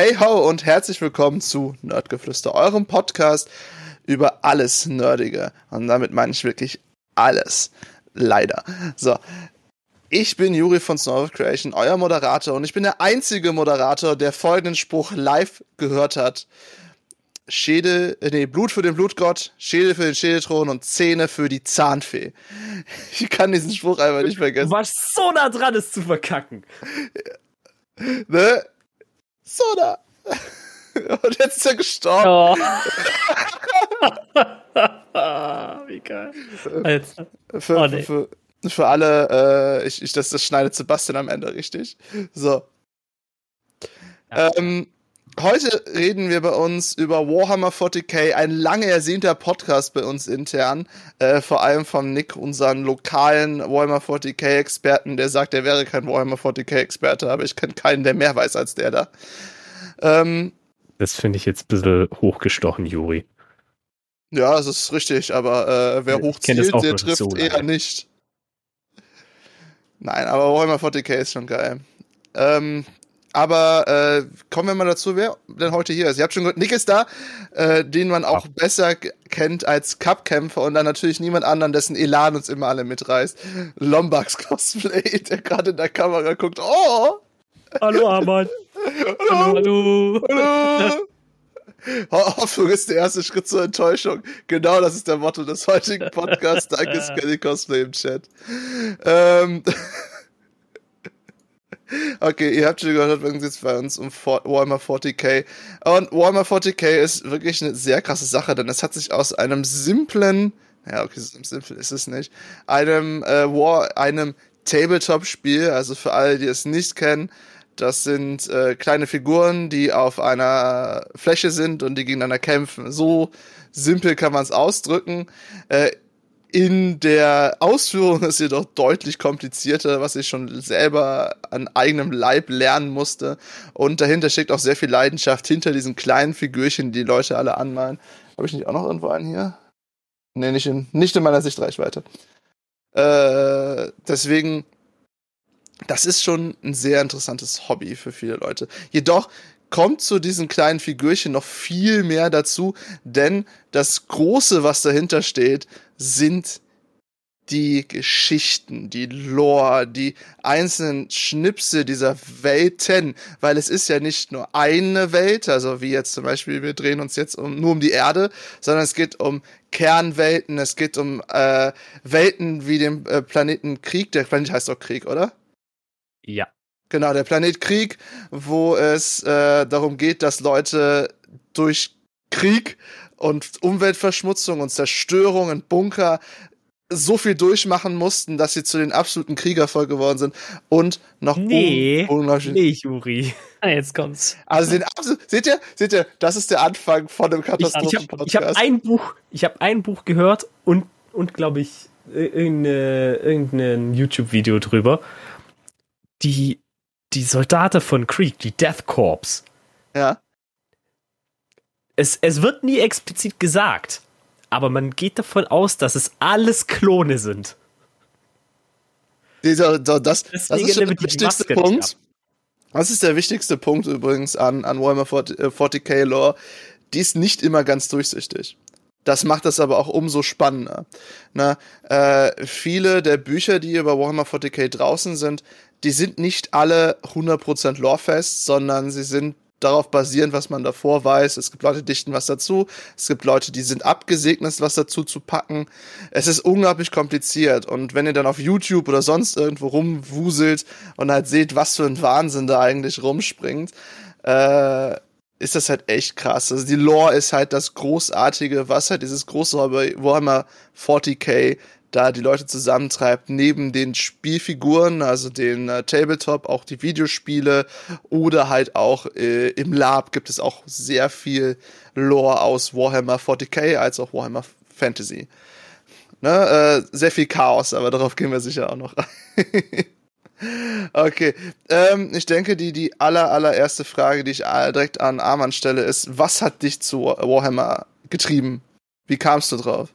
Hey ho und herzlich willkommen zu Nerdgeflüster, eurem Podcast über alles Nerdige. Und damit meine ich wirklich alles. Leider. So. Ich bin Juri von Snow Creation, euer Moderator, und ich bin der einzige Moderator, der folgenden Spruch live gehört hat. Schädel, äh, nee, Blut für den Blutgott, Schädel für den Schädelthron und Zähne für die Zahnfee. Ich kann diesen Spruch einfach nicht vergessen. Du warst so nah dran, es zu verkacken. Ne? So da. Und jetzt ist er gestorben. Oh. Wie geil. Alter. Für, Oh, nee. für, für alle, äh, ich, ich, das, das schneidet Sebastian am Ende, richtig? So. Ja. Ähm, heute reden wir bei uns über Warhammer 40k, ein lange ersehnter Podcast bei uns intern, äh, vor allem von Nick, unseren lokalen Warhammer 40k Experten, der sagt, er wäre kein Warhammer 40k Experte, aber ich kenne keinen, der mehr weiß als der da. Ähm, Das finde ich jetzt ein bisschen hochgestochen, Juri. ja, das ist richtig, aber äh, wer Ich hoch kenn das zielt, auch der trifft so eher nicht. Nein, aber Warhammer 40k ist schon geil. Ähm, aber äh, kommen wir mal dazu, wer denn heute hier ist. Ihr habt schon gehört, Nick ist da, äh, den man auch besser g- kennt als Cup-Kämpfer und dann natürlich niemand anderen, dessen Elan uns immer alle mitreißt. Lombax Cosplay, der gerade in der Kamera guckt. Oh! Hallo, Arman. Hallo! Hallo. Hallo! Ho- Hoffnung ist der erste Schritt zur Enttäuschung. Genau das ist der Motto des heutigen Podcasts. Danke, Skelly Cosplay im Chat. Ähm okay, ihr habt schon gehört, sind jetzt bei uns um Warhammer 40k. Und Warhammer 40k ist wirklich eine sehr krasse Sache, denn es hat sich aus einem simplen, ja, okay, so simpel ist es nicht, einem äh, War, einem Tabletop-Spiel, also für alle, die es nicht kennen, das sind äh, kleine Figuren, die auf einer Fläche sind und die gegeneinander kämpfen. So simpel kann man es ausdrücken. Äh, in der Ausführung ist jedoch deutlich komplizierter, was ich schon selber an eigenem Leib lernen musste. Und dahinter steckt auch sehr viel Leidenschaft hinter diesen kleinen Figürchen, die Leute alle anmalen. Habe ich nicht auch noch irgendwo einen hier? Nee, nicht in, nicht in meiner Sichtreichweite. Äh, deswegen, das ist schon ein sehr interessantes Hobby für viele Leute. Jedoch kommt zu diesen kleinen Figürchen noch viel mehr dazu, denn das Große, was dahinter steht, sind die Geschichten, die Lore, die einzelnen Schnipsel dieser Welten, weil es ist ja nicht nur eine Welt, also wie jetzt zum Beispiel, wir drehen uns jetzt um, nur um die Erde, sondern es geht um Kernwelten, es geht um äh, Welten wie den äh, Planeten Krieg, der Planet heißt doch Krieg, oder? Ja. Genau, der Planet Krieg, wo es äh, darum geht, dass Leute durch Krieg und Umweltverschmutzung und Zerstörung in Bunker so viel durchmachen mussten, dass sie zu den absoluten Kriegervoll geworden sind und noch Nee. un. Nee, Juri. Jetzt kommt's. Also den absolut, seht ihr, seht ihr, das ist der Anfang von einem Ich, ich habe Katastrophenpodcast. ich hab ein Buch, ich habe ein Buch gehört und, und glaube ich, ir- irgendeine, irgendein YouTube-Video drüber. Die, die Soldaten von Krieg, die Death Corps. ja. Es, es wird nie explizit gesagt, aber man geht davon aus, dass es alles Klone sind. Das, das Deswegen ist der wichtigste Punkt. Das ist der wichtigste Punkt übrigens an, an Warhammer 40, äh, 40k Lore. Die ist nicht immer ganz durchsichtig. Das macht das aber auch umso spannender. Na, äh, viele der Bücher, die über Warhammer 40k draußen sind, die sind nicht alle 100% lorefest, sondern sie sind darauf basierend, was man davor weiß. Es gibt Leute, die dichten was dazu. Es gibt Leute, die sind abgesegnet, was dazu zu packen. Es ist unglaublich kompliziert. Und wenn ihr dann auf YouTube oder sonst irgendwo rumwuselt und halt seht, was für ein Wahnsinn da eigentlich rumspringt, äh, ist das halt echt krass. Also die Lore ist halt das Großartige, was halt dieses große Warhammer 40k da die Leute zusammentreibt, neben den Spielfiguren, also den äh, Tabletop, auch die Videospiele oder halt auch äh, im Lab gibt es auch sehr viel Lore aus Warhammer 40k als auch Warhammer Fantasy. Ne, äh, sehr viel Chaos, aber darauf gehen wir sicher auch noch ein. okay, ähm, ich denke, die, die aller, allererste Frage, die ich äh, direkt an Arman stelle, ist, was hat dich zu Warhammer getrieben? Wie kamst du drauf?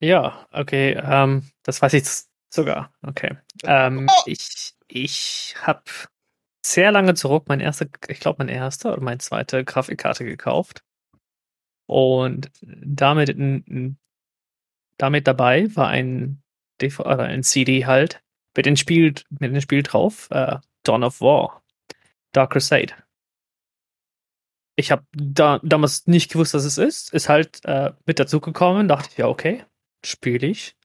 Ja, okay, ähm, das weiß ich sogar. Okay. Ähm, Oh! ich ich habe sehr lange zurück mein erster, ich glaube mein erster oder meine zweite Grafikkarte gekauft. Und damit, damit dabei war ein, DV, oder ein CD halt mit dem Spiel, mit dem Spiel drauf, äh, Dawn of War, Dark Crusade. Ich habe da, damals nicht gewusst, was es ist. Ist halt äh, mit dazu gekommen, dachte ich, ja, okay, spiele ich.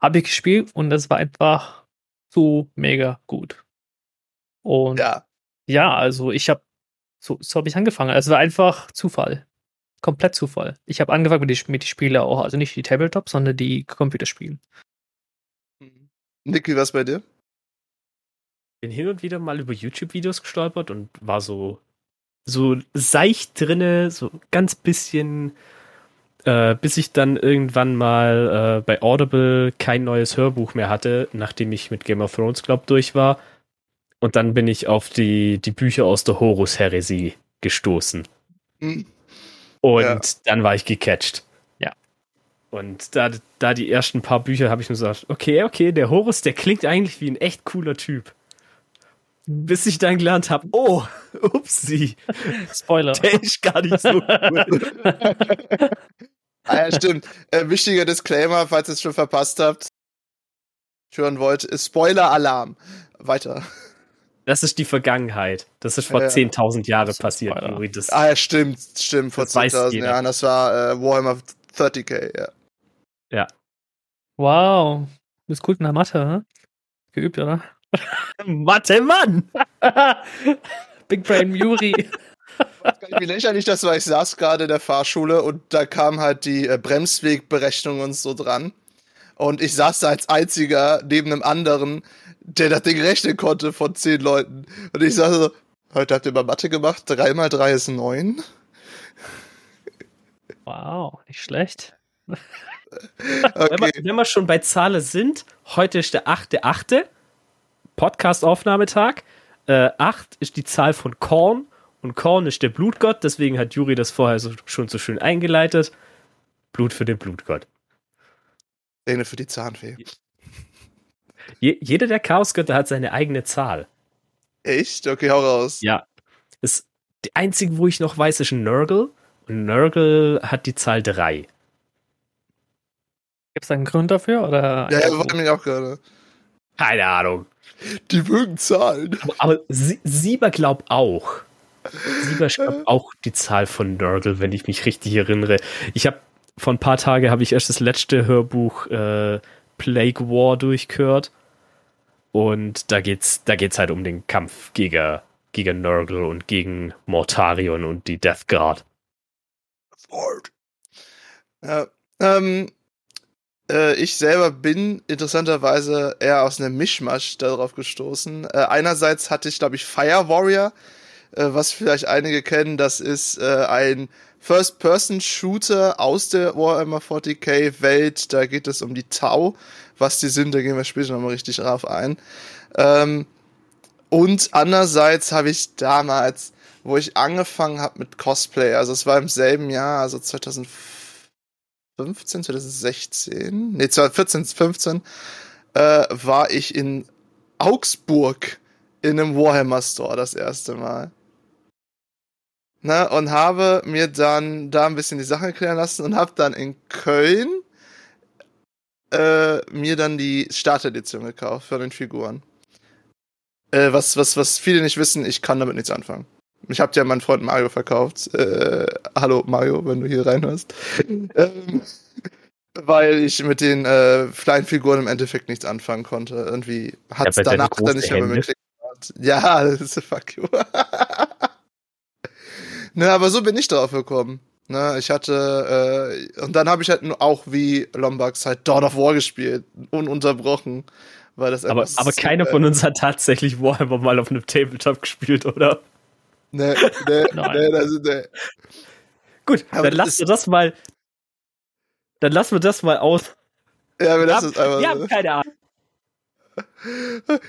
Habe ich gespielt und das war einfach so mega gut. Und ja, ja also ich habe, so, so habe ich angefangen. Es war einfach Zufall. Komplett Zufall. Ich habe angefangen mit den mit die Spiele auch, also nicht die Tabletop, sondern die Computerspiele. Mhm. Niki, was bei dir? Bin hin und wieder mal über YouTube-Videos gestolpert und war so, so seicht drinne, so ganz bisschen äh, bis ich dann irgendwann mal äh, bei Audible kein neues Hörbuch mehr hatte, nachdem ich mit Game of Thrones, glaub, durch war. Und dann bin ich auf die, die Bücher aus der Horus-Heresie gestoßen. Mhm. Und ja. dann war ich gecatcht. Und da, da die ersten paar Bücher habe ich mir gesagt, okay, okay, der Horus, der klingt eigentlich wie ein echt cooler Typ. Bis ich dann gelernt habe, oh, upsie. Spoiler. Der ist gar nicht so cool. ah ja, stimmt. Äh, wichtiger Disclaimer, falls ihr es schon verpasst habt, hören wollt, ist Spoiler-Alarm. Weiter. Das ist die Vergangenheit. Das ist vor ja. 10.000 Jahren passiert. Das, ah ja, stimmt, stimmt, vor 10.000 Jahren. Das war äh, Warhammer 30k, ja. Ja. Wow. Du bist gut in der Mathe, hm? Geübt, oder? Mathe, Mann! Big Brain Yuri. Wie lächerlich das war. Ich saß gerade in der Fahrschule und da kam halt die äh, Bremswegberechnung und so dran. Und ich saß da als einziger neben einem anderen, der das Ding rechnen konnte von zehn Leuten. Und ich saß so, heute habt ihr mal Mathe gemacht, drei mal drei ist neun. Wow, nicht schlecht. Okay. Wenn, wir, wenn, wir, schon bei Zahlen sind, heute ist der 8.8. Podcast-Aufnahmetag. Äh, 8 ist die Zahl von Korn und Korn ist der Blutgott, deswegen hat Juri das vorher so, schon so schön eingeleitet. Blut für den Blutgott. Zähne für die Zahnfee. Je, jeder der Chaosgötter hat seine eigene Zahl. Echt? Okay, hau raus. Ja. Das, die einzige, wo ich noch weiß, ist Nurgle. Und Nurgle hat die Zahl 3. Gibt es da einen Grund dafür? Oder ja, ja, war mich auch gerade. Keine Ahnung. Die mögen Zahlen. Aber, aber Sieber glaubt auch. Sieber schreibt auch die Zahl von Nurgle, wenn ich mich richtig erinnere. Ich habe vor ein paar Tagen habe ich erst das letzte Hörbuch äh, Plague War durchgehört. Und da geht's, da geht's halt um den Kampf gegen, gegen Nurgle und gegen Mortarion und die Death Guard. Ja, ähm, äh, ich selber bin interessanterweise eher aus einem Mischmasch darauf gestoßen. Äh, einerseits hatte ich, glaube ich, Fire Warrior, äh, was vielleicht einige kennen. Das ist äh, ein First-Person-Shooter aus der Warhammer 40k-Welt. Da geht es um die Tau. Was die sind, da gehen wir später nochmal richtig drauf ein. Ähm, und andererseits habe ich damals, wo ich angefangen habe mit Cosplay, also es war im selben Jahr, also 2004, 2015, 2016, nee, 2014, 15, äh, war ich in Augsburg in einem Warhammer Store das erste Mal. Ne, und habe mir dann da ein bisschen die Sache erklären lassen und habe dann in Köln äh, mir dann die Startedition gekauft für den Figuren. Äh, was, was, was viele nicht wissen, ich kann damit nichts anfangen. Ich habe dir meinen Freund Mario verkauft. Äh, hallo Mario, wenn du hier reinhörst. ähm, weil ich mit den äh, kleinen Figuren im Endeffekt nichts anfangen konnte. Irgendwie hat es danach dann nicht mehr mit Ja, das ist fuck you. ne, aber so bin ich drauf gekommen. Ne, ich hatte, äh, und dann habe ich halt auch wie Lombax halt Dawn of War gespielt, ununterbrochen. Weil das aber aber keiner von uns hat tatsächlich Warhammer mal auf einem Tabletop gespielt, oder? Nee, nee, nee, das ist, nee. Gut, Aber dann lassen wir das mal. Dann lassen wir das mal aus. Ja, wir lassen es einfach. Wir haben keine Ahnung.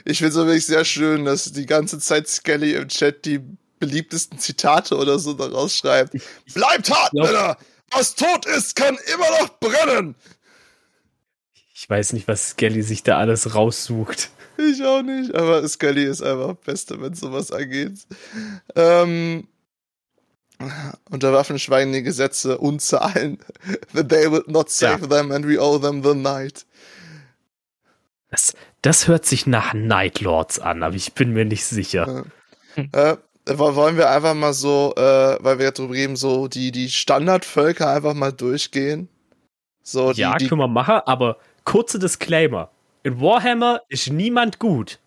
Ich finde es wirklich sehr schön, dass die ganze Zeit Skelly im Chat die beliebtesten Zitate oder so daraus schreibt. Bleibt hart, glaub, Männer! Was tot ist, kann immer noch brennen! Ich weiß nicht, was Skelly sich da alles raussucht. Ich auch nicht, aber Scully ist einfach Beste, wenn sowas angeht. Ähm, unter Waffen schweigen die Gesetze und Zahlen. The day will not save Ja. them and we owe them the night. Das, das hört sich nach Night Lords an, aber ich bin mir nicht sicher. Äh, wo- wollen wir einfach mal so, äh, weil wir jetzt drüber reden, so die, die Standardvölker einfach mal durchgehen? So, die, ja, die, können wir machen, aber kurze Disclaimer. In Warhammer ist niemand gut.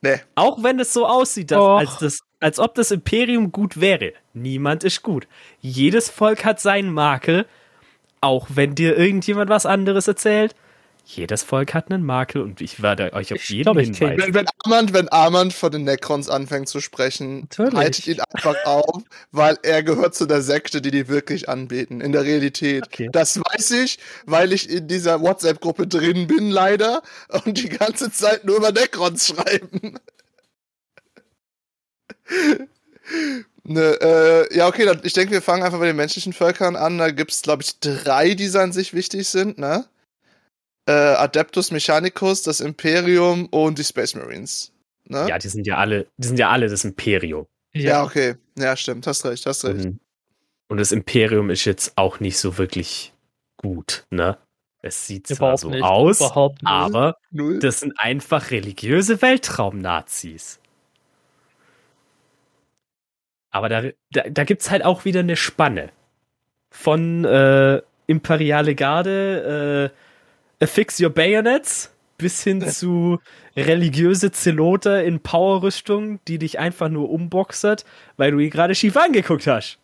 nee, Auch wenn es so aussieht, dass, als, das, als ob das Imperium gut wäre. Niemand ist gut. Jedes Volk hat seinen Makel, auch wenn dir irgendjemand was anderes erzählt. Jedes Volk hat einen Makel und ich werde euch auf Ich jeden glaub, ich hinweisen. Wenn, wenn, Armand, wenn Armand von den Necrons anfängt zu sprechen, Natürlich. haltet ihn einfach auf, weil er gehört zu der Sekte, die die wirklich anbeten, in der Realität. Okay. Das weiß ich, weil ich in dieser WhatsApp-Gruppe drin bin, leider, und die ganze Zeit nur über Necrons schreiben. ne, äh, ja, okay, dann, ich denke, wir fangen einfach bei den menschlichen Völkern an. Da gibt's, glaube ich, drei, die an sich wichtig sind, ne? Äh, Adeptus Mechanicus, das Imperium und die Space Marines. Ne? Ja, die sind ja alle, die sind ja alle das Imperium. Ja, okay. Ja, stimmt. Hast recht, hast recht. Und, und das Imperium ist jetzt auch nicht so wirklich gut, ne? Es sieht zwar Überhaupt so nicht. aus, aber Null. das sind einfach religiöse Weltraumnazis. Aber da, da, da gibt es halt auch wieder eine Spanne. Von äh, Imperiale Garde, äh, Affix Your Bayonets, bis hin zu religiöse Zelote in Powerrüstung, die dich einfach nur umboxert, weil du ihn gerade schief angeguckt hast.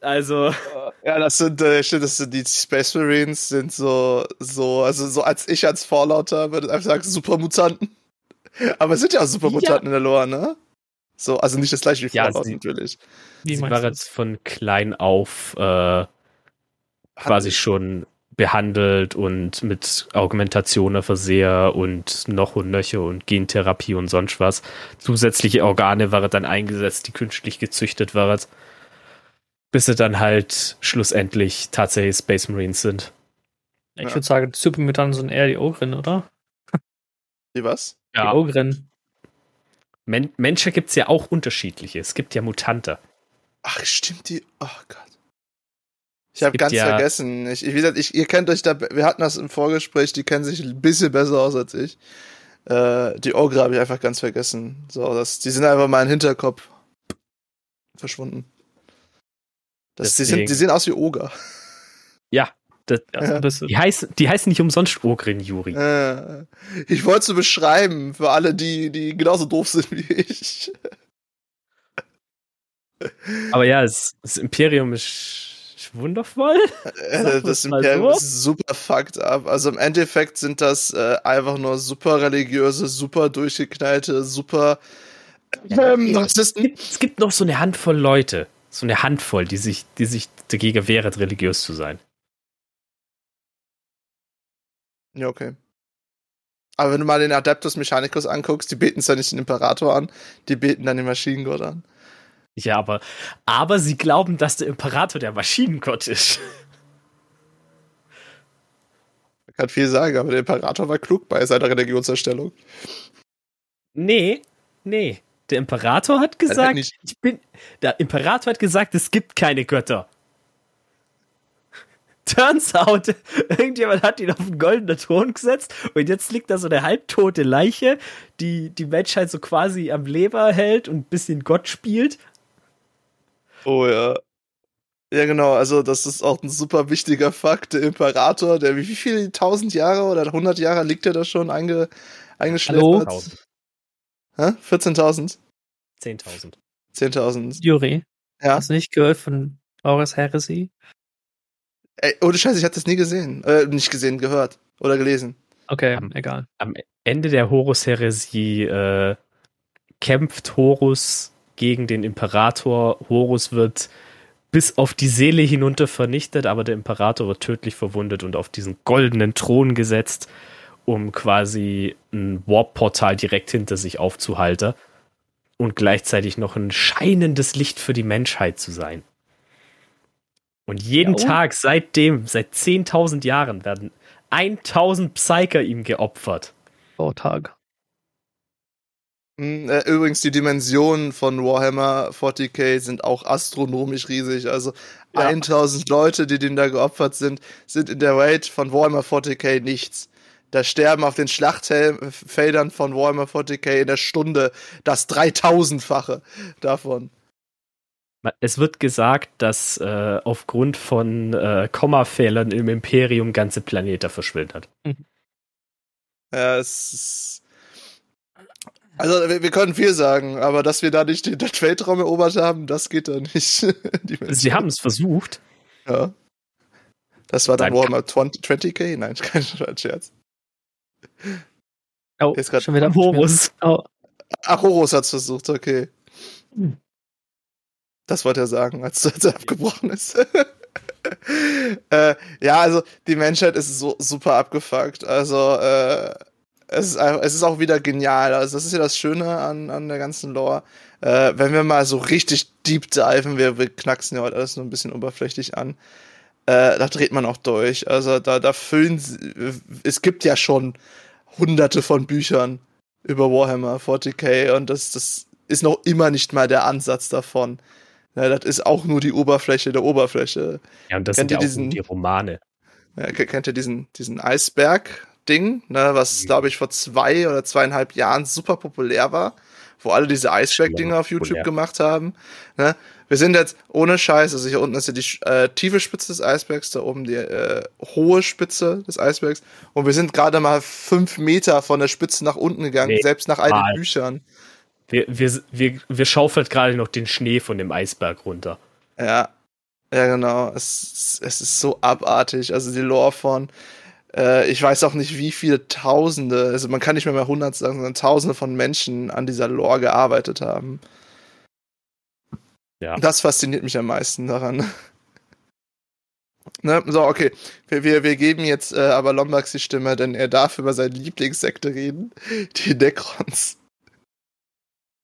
Also, Ja, das sind, äh, stimmt, das sind die Space Marines, sind so, so, also so als ich als Vorlauter würde einfach sagen, Supermutanten. Aber es sind ja auch Supermutanten in der Lore, ne? So, also nicht das gleiche wie Ja, Fallout sie- natürlich. Wie sie meinst war du jetzt von klein auf äh, quasi schon behandelt und mit Augmentationen versehen und noch und nöcher und Gentherapie und sonst was. Zusätzliche Organe waren dann eingesetzt, die künstlich gezüchtet waren, bis sie dann halt schlussendlich tatsächlich Space Marines sind. Ich Ja. würde sagen, Supermutanten sind eher die Ogren, oder? Die was? Die Ogren. Men Menschen gibt es ja auch unterschiedliche. Es gibt ja Mutante. Ach, stimmt die. Oh Gott. Ich habe ganz ja- vergessen. Ich, ich, wie gesagt, ich, ihr kennt euch da, wir hatten das im Vorgespräch, die kennen sich ein bisschen besser aus als ich. Äh, die Ogre habe ich einfach ganz vergessen. So, das, die sind einfach mal im Hinterkopf verschwunden. Das, die, sind, die sehen aus wie Oger. Ja, das, Ja, die, heißen, die heißen nicht umsonst Ogrin, Juri. Äh, ich wollte es beschreiben für alle, die, die genauso doof sind wie ich. Aber ja, es, das Imperium ist, wundervoll. Äh, das Imperium so. ist super fucked up. Also im Endeffekt sind das äh, einfach nur super religiöse, super durchgeknallte, super ähm, Rassisten. Es gibt noch so eine Handvoll Leute, so eine Handvoll, die sich, die sich dagegen wehren, religiös zu sein. Ja, okay. Aber wenn du mal den Adeptus Mechanicus anguckst, die beten zwar nicht den Imperator an, die beten dann den Maschinengott an. Ja, aber, aber sie glauben, dass der Imperator der Maschinengott ist. Man kann viel sagen, aber der Imperator war klug bei seiner Religionserstellung. Nee, nee. Der Imperator hat gesagt, nicht. ich bin. Der Imperator hat gesagt, es gibt keine Götter. Turns out, irgendjemand hat ihn auf einen goldenen Thron gesetzt und jetzt liegt da so eine halbtote Leiche, die die Menschheit so quasi am Leber hält und ein bisschen Gott spielt. Oh ja. Ja, genau, also das ist auch ein super wichtiger Fakt. Der Imperator, der wie viele tausend Jahre oder hundert Jahre liegt er da schon einge, eingeschläfert? Hallo? Hä? 14.000? 10.000. 10.000? Juri, Ja. hast du nicht gehört von Horus Heresy? Ey, ohne Scheiße, ich hatte das nie gesehen. Äh, nicht gesehen, gehört. Oder gelesen. Okay, Am- egal. Am Ende der Horus-Heresie äh, kämpft Horus gegen den Imperator. Horus wird bis auf die Seele hinunter vernichtet, aber der Imperator wird tödlich verwundet und auf diesen goldenen Thron gesetzt, um quasi ein Warp-Portal direkt hinter sich aufzuhalten und gleichzeitig noch ein scheinendes Licht für die Menschheit zu sein. Und jeden Ja, und? Tag seitdem, seit 10.000 Jahren, werden 1000 Psyker ihm geopfert. Hm, äh, Übrigens, die Dimensionen von Warhammer 40k sind auch astronomisch riesig. Also Ja. 1000 Leute, die denen da geopfert sind, sind in der Raid von Warhammer 40k nichts. Da sterben auf den Schlachtfeldern von Warhammer 40k in der Stunde das 3000-fache davon. Es wird gesagt, dass äh, aufgrund von äh, Kommafehlern im Imperium ganze Planete verschwindet hat. Ja, es ist. Also, wir, wir können viel sagen, aber dass wir da nicht den, den Weltraum erobert haben, das geht da nicht. Sie haben es versucht. Ja. Das war dann Dann Warhammer 20, 20k? Nein, kein Scherz. Oh, Jetzt grad schon wieder Horus. Oh, Ach, Horus hat's versucht, okay. Hm. Das wollte er sagen, als, als er abgebrochen ist. äh, ja, also die Menschheit ist so super abgefuckt. Also äh, es, ist es ist auch wieder genial. Also das ist ja das Schöne an, an der ganzen Lore. Äh, wenn wir mal so richtig deep diven, wir, wir knacksen ja heute alles nur ein bisschen oberflächlich an. Äh, da dreht man auch durch. Also da, da füllen sie, es gibt ja schon hunderte von Büchern über Warhammer 40k und das, das ist noch immer nicht mal der Ansatz davon. Ja, das ist auch nur die Oberfläche der Oberfläche. Ja, und das Kennt sind ja diesen- die Romane. Ja, ke- kennt ihr diesen, diesen Eisberg-Ding, ne, was, Mhm. glaube ich, vor zwei oder zweieinhalb Jahren super populär war, wo alle diese Eisberg-Dinger auf YouTube populär. gemacht haben. Ne? Wir sind jetzt ohne Scheiß, also hier unten ist ja die äh, tiefe Spitze des Eisbergs, da oben die äh, hohe Spitze des Eisbergs. Und wir sind gerade mal fünf Meter von der Spitze nach unten gegangen, Nee, selbst nach den Büchern. Wir, wir, wir, wir schaufeln gerade noch den Schnee von dem Eisberg runter. Ja, ja, genau. Es, es ist so abartig. Also die Lore von, äh, ich weiß auch nicht, wie viele Tausende, also man kann nicht mehr mal hundert sagen, sondern Tausende von Menschen an dieser Lore gearbeitet haben. Ja. Das fasziniert mich am meisten daran. Ne? So, okay. Wir, wir, wir geben jetzt äh, aber Lombax die Stimme, denn er darf über seine Lieblingssekte reden. Die Necrons.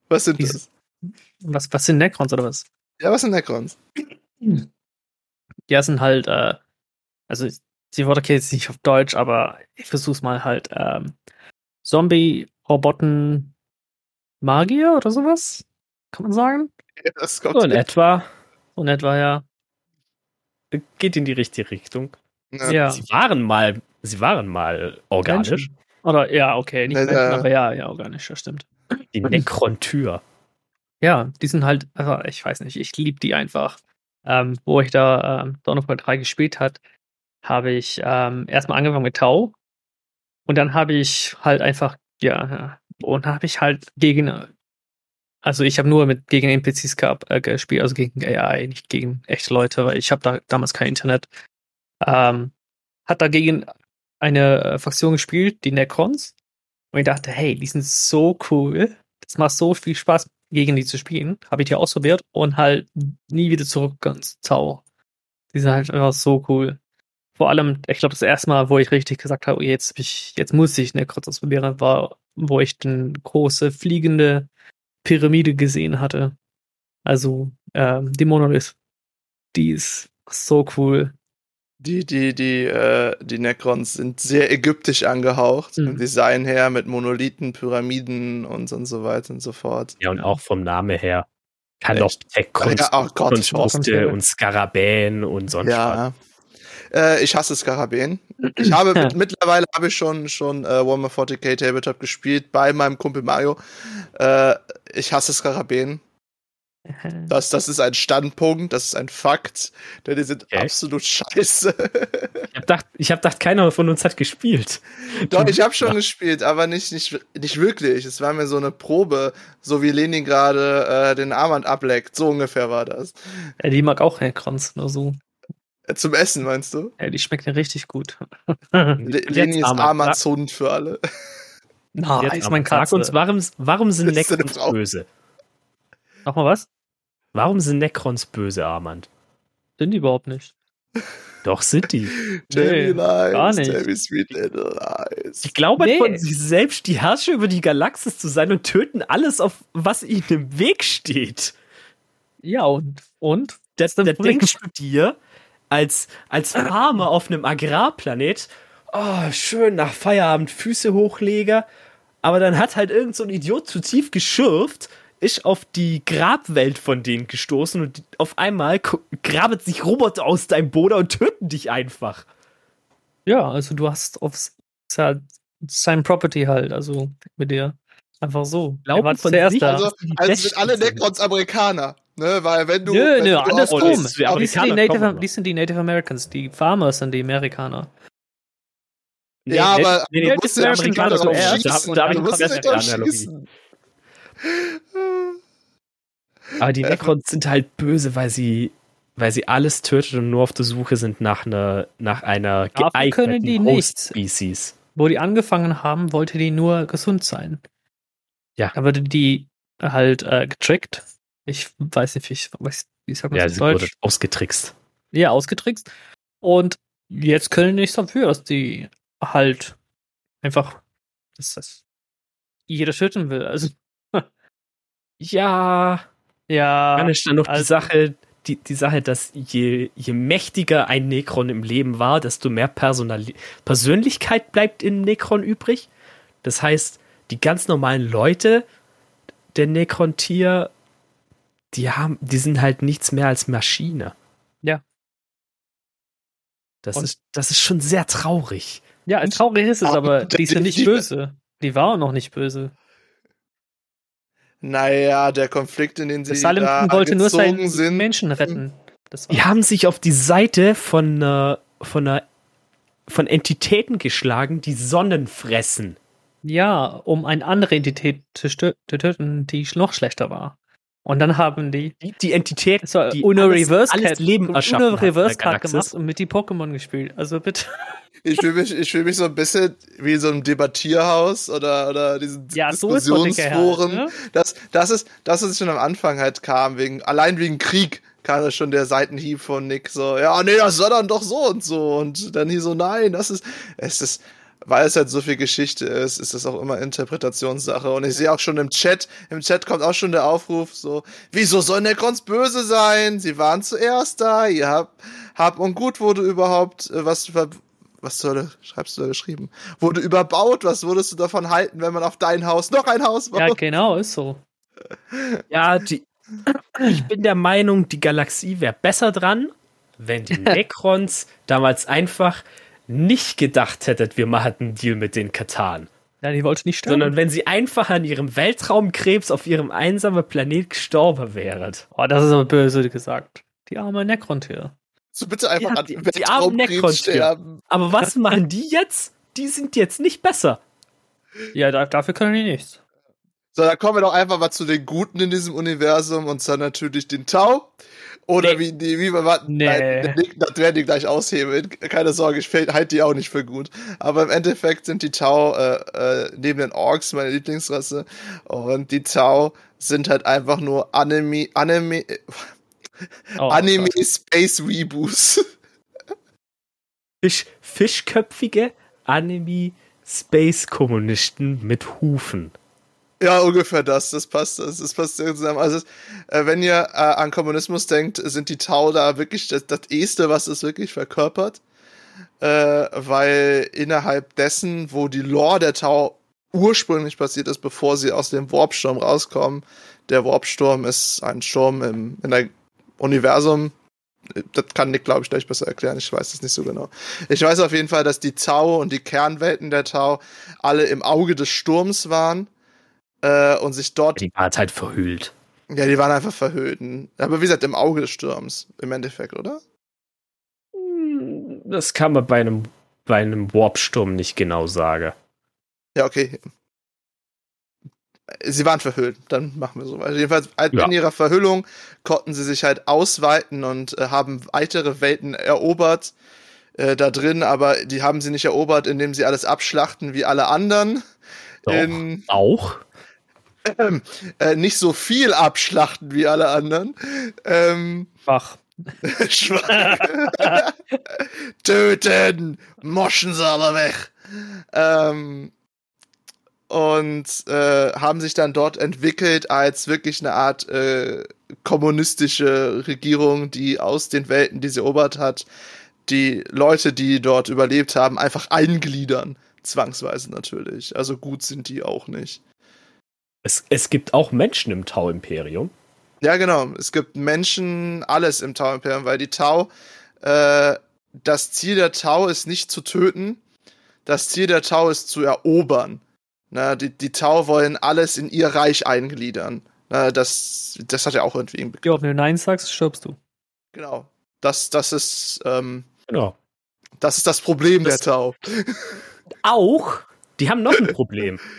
Was sind das? was, was sind Necrons oder was? Ja, was sind Necrons? Ja, sind halt, äh, also die Worte kenne ich jetzt nicht auf Deutsch, aber ich versuch's mal halt, ähm, Zombie, Roboten, Magier oder sowas? Kann man sagen? Ja, So in etwa So in etwa, ja. geht in die richtige Richtung. Ja. Ja. Sie waren mal, sie waren mal organisch. Menschen. Oder, ja, okay, nicht Ja, Menschen, ja. aber ja, ja, organisch, das stimmt. Die Necron-Tür. Ja, die sind halt, also ich weiß nicht, ich liebe die einfach. Ähm, wo ich da ähm, Dawn of War 3 gespielt hat, habe ich ähm, erstmal angefangen mit Tau und dann habe ich halt einfach, ja, und habe ich halt gegen, also ich habe nur mit gegen NPCs gehabt, äh, gespielt, also gegen AI, nicht gegen echte Leute, weil ich habe da damals kein Internet. Ähm, hat dagegen eine äh, Fraktion gespielt, die Necrons. Und ich dachte, hey, die sind so cool. Das macht so viel Spaß, gegen die zu spielen. Habe ich die ausprobiert und halt nie wieder zurück ganz Zau. Die sind halt einfach so cool. Vor allem, ich glaube, das erste Mal, wo ich richtig gesagt habe, oh, jetzt, hab ich, jetzt muss ich Necrons ausprobieren, war, wo ich eine große fliegende Pyramide gesehen hatte. Also, ähm, die Monolith. Die ist so cool. Die, die, die, äh, die Necrons sind sehr ägyptisch angehaucht, Mhm. im Design her, mit Monolithen, Pyramiden und, und so weiter und so fort. Ja, und auch vom Namen her. Kann Echt? doch Ja, oh Gott, ich brauch- Konstrukte und Skarabäen und sonst was. Ja. Äh, ich hasse Skarabäen. Ich habe mit, mittlerweile habe ich schon schon äh, Warhammer 40k Tabletop gespielt bei meinem Kumpel Mario. Äh, ich hasse Skarabäen. Das, das ist ein Standpunkt, das ist ein Fakt, denn die sind Okay. absolut scheiße. Ich hab gedacht, ich hab gedacht, keiner von uns hat gespielt. Doch, ich habe schon gespielt, aber nicht, nicht, nicht wirklich. Es war mir so eine Probe, so wie Lenin gerade äh, den Armband ableckt. So ungefähr war das. Ja, die mag auch Necrons, nur so. Zum Essen, meinst du? Ja, die schmeckt mir richtig gut. Le Jetzt, Lenin ist Hund für alle. Na, Jetzt mein sag uns, warum, warum sind Das Necrons böse? Nochmal was? Warum sind Necrons böse, Armand? Sind die überhaupt nicht. Doch sind die. Gar nicht. tell me sweet little lies. Die glauben Nee. von sich selbst, die Herrscher über die Galaxis zu sein und töten alles, auf was ihnen im Weg steht. Ja, und? Und? Das, dein da Problem? denkst du dir, als, als Farmer auf einem Agrarplanet, oh, schön nach Feierabend Füße hochlege. Aber dann hat halt irgend so ein Idiot zu tief geschürft, ist auf die Grabwelt von denen gestoßen und auf einmal graben sich Roboter aus deinem Boden und töten dich einfach. Ja, also du hast aufs ja, sein Property halt, also mit dir. Einfach so. Glauben von sich, da. Also, also sind alle. Necrons Amerikaner. Ne, weil wenn du. Nö, wenn nö, du andersrum. Oh, wie Die sind, die, Native, die sind die Native Americans. Die Farmers sind die Amerikaner. Ja, aber nee, du nee, musst ist Amerikaner schon zuerst. schießen. Da, da Du ich musst eine doch schießen. Aber die Necrons sind halt böse, weil sie, weil sie alles tötet und nur auf der Suche sind nach einer, nach einer die geeigneten. Host-Species. Wo die angefangen haben, wollte die nur gesund sein. Ja. Da wurde die halt äh, getrickt. Ich weiß nicht, wie, ich, weiß, wie sagt man Ja, das sie wurde ausgetrickst. Ja, ausgetrickst. Und jetzt können die nichts dafür, dass die halt einfach das, das jeder töten will. Also, Ja, ja. dann ist dann noch die also- Sache, die, die Sache, dass je, je mächtiger ein Necron im Leben war, desto mehr Personali Persönlichkeit bleibt im Necron übrig. Das heißt, die ganz normalen Leute der Necron-Tier, die haben, die sind halt nichts mehr als Maschine. Ja. Das Und- ist, das ist schon sehr traurig. Ja, traurig ist es, Aber aber die sind nicht die- böse. Die waren noch nicht böse. Naja, der Konflikt, in den sie da Salimton wollte nur seinen sind. Menschen retten. Das war Die haben sich auf die Seite von einer, von einer, von Entitäten geschlagen, die Sonnen fressen. Ja, um eine andere Entität zu töten, die noch schlechter war. Und dann haben die Die, Entität, so die Uno alles, Reverse alles Cat, Leben erschaffen der Reverse Card gemacht und mit die Pokémon gespielt. Also bitte. Ich fühle mich, ich fühl mich so ein bisschen wie so ein Debattierhaus oder, oder diesen Ja, so Diskussionsforen. halt, ne? das, das ist, das ist schon am Anfang halt kam, wegen, allein wegen Krieg kam das schon der Seitenhieb von Nick so, ja, nee, das soll dann doch so und so. Und dann hier so, nein, das ist, es ist, weil es halt so viel Geschichte ist, ist es auch immer Interpretationssache. Und ich sehe auch schon im Chat, im Chat kommt auch schon der Aufruf so, wieso soll Necrons böse sein? Sie waren zuerst da, ihr habt, hab und gut wurde überhaupt, äh, was, was soll, schreibst du da geschrieben? Wurde überbaut, was würdest du davon halten, wenn man auf dein Haus noch ein Haus baut? Ja, genau, ist so. Ja, die, ich bin der Meinung, die Galaxie wäre besser dran, wenn die Necrons damals einfach nicht gedacht hättet, wir machen einen Deal mit den Katan. Ja, die wollte nicht sterben. Sondern wenn sie einfach an ihrem Weltraumkrebs auf ihrem einsamen Planet gestorben wären. oh, das ist aber böse gesagt. Die arme Necron-Tier. So bitte einfach Ja, an die- die armen Necrons-Tier. sterben. Aber was machen die jetzt? Die sind jetzt nicht besser. Ja, da, dafür können die nichts. So, dann kommen wir doch einfach mal zu den Guten in diesem Universum und zwar natürlich den Tau. Oder Nee. wie, die, wie wir warten. Nee. Nein, das werden die gleich aushebeln. Keine Sorge, ich halte die auch nicht für gut. Aber im Endeffekt sind die Tau äh, äh, neben den Orks meine Lieblingsrasse. Und die Tau sind halt einfach nur Anime, Anime, äh, Oh, Anime Gott. Space Reboos. Fisch, fischköpfige Anime-Space-Kommunisten mit Hufen. Ja, ungefähr das. Das passt. Das, das passt zusammen. Also, äh, wenn ihr äh, an Kommunismus denkt, sind die Tau da wirklich das, das Erste, was es wirklich verkörpert. Äh, weil innerhalb dessen, wo die Lore der Tau ursprünglich passiert ist, bevor sie aus dem Warpsturm rauskommen, der Warpsturm ist ein Sturm im in der Universum. Das kann Nick, glaube ich, gleich besser erklären. Ich weiß es nicht so genau. Ich weiß auf jeden Fall, dass die Tau und die Kernwelten der Tau alle im Auge des Sturms waren äh, und sich dort, Die war halt verhüllt. ja, die waren einfach verhüllt. Aber wie gesagt, im Auge des Sturms, im Endeffekt, oder? Das kann man bei einem, bei einem Warpsturm nicht genau sagen. Ja, okay. Sie waren verhüllt, dann machen wir so weiter. Jedenfalls, Ja. in ihrer Verhüllung konnten sie sich halt ausweiten und äh, haben weitere Welten erobert äh, da drin, aber die haben sie nicht erobert, indem sie alles abschlachten wie alle anderen. Doch. In, Auch? Äh, nicht so viel abschlachten wie alle anderen. Ähm, Schwach. Schwach. Töten! Moschen sie alle weg! Ähm, und äh, haben sich dann dort entwickelt als wirklich eine Art äh, kommunistische Regierung, die aus den Welten, die sie erobert hat, die Leute, die dort überlebt haben, einfach eingliedern. Zwangsweise natürlich. Also gut sind die auch nicht. Es, es gibt auch Menschen im Tau-Imperium. Ja, genau. Es gibt Menschen, alles im Tau-Imperium, weil die Tau, äh, das Ziel der Tau ist nicht zu töten, das Ziel der Tau ist zu erobern. Na, die, die Tau wollen alles in ihr Reich eingliedern. Na, das, das hat ja auch irgendwie einen Ja, wenn du Nein sagst, stirbst du. Genau. Das, das ist, ähm, Genau. das ist das Problem Das- der Tau. Auch, die haben noch ein Problem.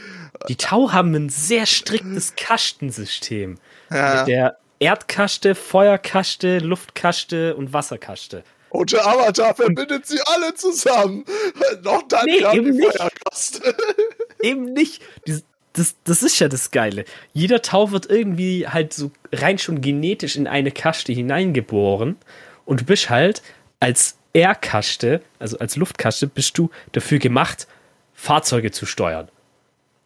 Die Tau haben ein sehr striktes Kastensystem. Ja. Mit der Erdkaste, Feuerkaste, Luftkaste und Wasserkaste. Und der Avatar verbindet sie alle zusammen. Noch dann Nee, eben die nicht. Feuerkaste. Eben nicht. Das, das, das ist ja das Geile. Jeder Tau wird irgendwie halt so rein schon genetisch in eine Kaste hineingeboren. Und du bist halt als Erdkaste, also als Luftkaste, bist du dafür gemacht, Fahrzeuge zu steuern.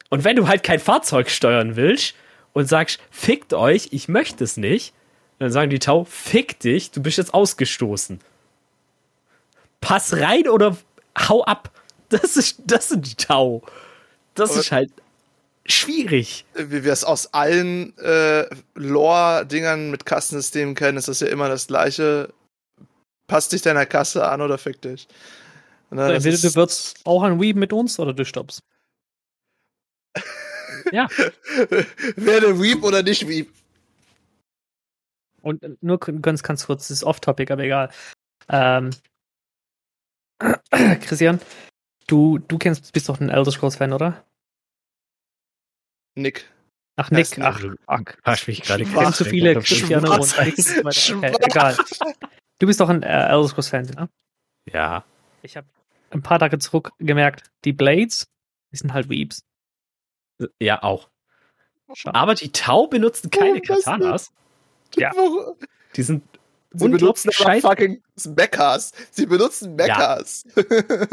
Und wenn du halt kein Fahrzeug steuern willst und sagst, fickt euch, ich möchte es nicht, dann sagen die Tau, fick dich, du bist jetzt ausgestoßen. Pass rein oder hau ab. Das, ist, das sind die Tau. Das Aber- ist halt schwierig. Wie wir es aus allen äh, Lore-Dingern mit Kassensystemen kennen, ist das ja immer das gleiche. Passt dich deiner Kasse an oder fick dich. Na, Entweder du wirst auch ein Weeb mit uns oder du stirbst. Ja. Werde Weep oder nicht Weep. Und äh, nur ganz, ganz kurz, das ist off-topic, aber egal. Ähm, Christian, du, du kennst, bist doch ein Elder Scrolls-Fan, oder? Nick. Ach, Nick, ach, fuck. Hast mich gerade Ich kenne zu viele Christiane und. Nick. Okay, Schwarz. egal. Du bist doch ein äh, Elder Scrolls-Fan, ne? Ja. Ich habe ein paar Tage zurück gemerkt, die Blades, die sind halt Weeps. Ja, auch. Aber die Tau benutzen keine das Katanas. Ja. Die sind Sie benutzen fucking Mechas. Sie benutzen Mechas.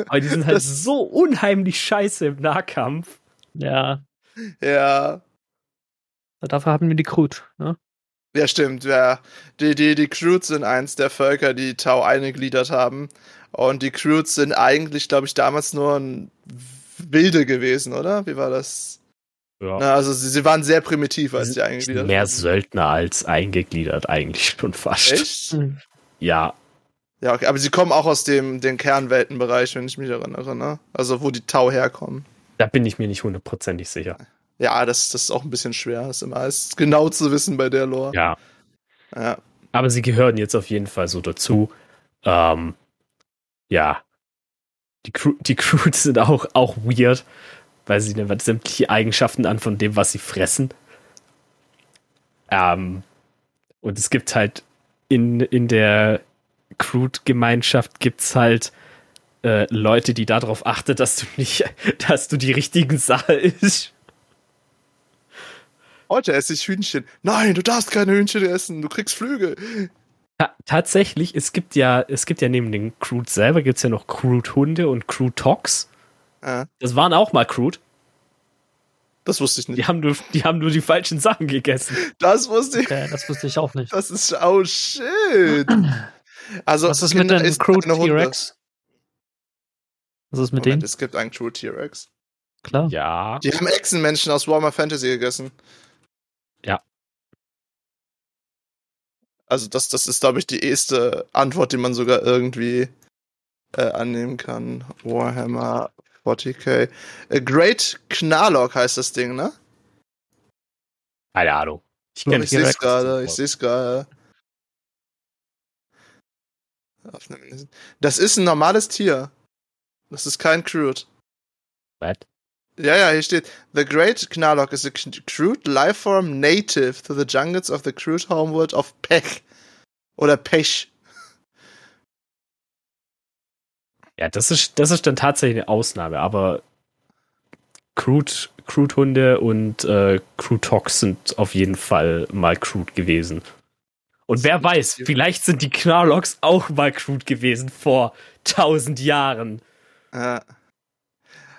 Aber die sind halt Das- so unheimlich scheiße im Nahkampf. Ja, ja. dafür haben wir die Crude. Ne? Ja, stimmt. Ja. Die, die, die Croods sind eins der Völker, die Tau eingegliedert haben. Und die Croods sind eigentlich, glaube ich, damals nur ein Wilde gewesen, oder? Wie war das? Ja. Na, also sie, sie waren sehr primitiv, als Die sie sind eingegliedert mehr wurden. Söldner als eingegliedert, eigentlich schon fast. Echt? Ja, Ja, okay. Aber sie kommen auch aus dem den Kernweltenbereich, wenn ich mich erinnere, ne? Also wo die Tau herkommen. da bin ich mir nicht hundertprozentig sicher. Ja, das, das ist auch ein bisschen schwer, das immer alles genau zu wissen bei der Lore. Ja. Ja. Aber sie gehören jetzt auf jeden Fall so dazu. Ähm, ja. Die, Crew, die Crews sind auch, auch weird, weil sie nehmen sämtliche Eigenschaften an von dem, was sie fressen. Ähm, und es gibt halt in, in der Crude-Gemeinschaft gibt's halt äh, Leute, die darauf achten, dass du nicht, dass du die richtigen Sachen isst. Heute esse ich Hühnchen. Nein, du darfst keine Hühnchen essen, du kriegst Flügel. Ta tatsächlich, es gibt ja, es gibt ja neben den Crude selber gibt's ja noch Crude Hunde und Crude Ja, Das waren auch mal Crude. das wusste ich nicht. Die haben nur, die haben nur die falschen Sachen gegessen. Das wusste ich. Okay, das wusste ich auch nicht. Das ist. Oh shit. Also, Was ist mit den Crude. T-Rex? Was ist mit Moment, denen? es gibt einen Crude T-Rex. Klar. Ja. Die haben Echsenmenschen aus Warhammer Fantasy gegessen. Ja. Also das, das ist, glaube ich, die erste Antwort, die man sogar irgendwie äh, annehmen kann. Warhammer 40k. A Great Knarlock heißt das Ding, ne? Keine Ahnung. Ich Ich kenne sehe es gerade, ich sehe es gerade. Das ist ein normales Tier. Das ist kein Crude. Was? Ja, ja, hier steht, The Great Knarlock is a crude lifeform native to the jungles of the crude homeworld of Pech. Oder Pech. Ja, das ist, das ist dann tatsächlich eine Ausnahme, aber Crude, Crude Hunde und äh, Crude Tox sind auf jeden Fall mal Crude gewesen. Und wer weiß, vielleicht sind die Knarlocks auch mal Crude gewesen vor tausend Jahren. Ja.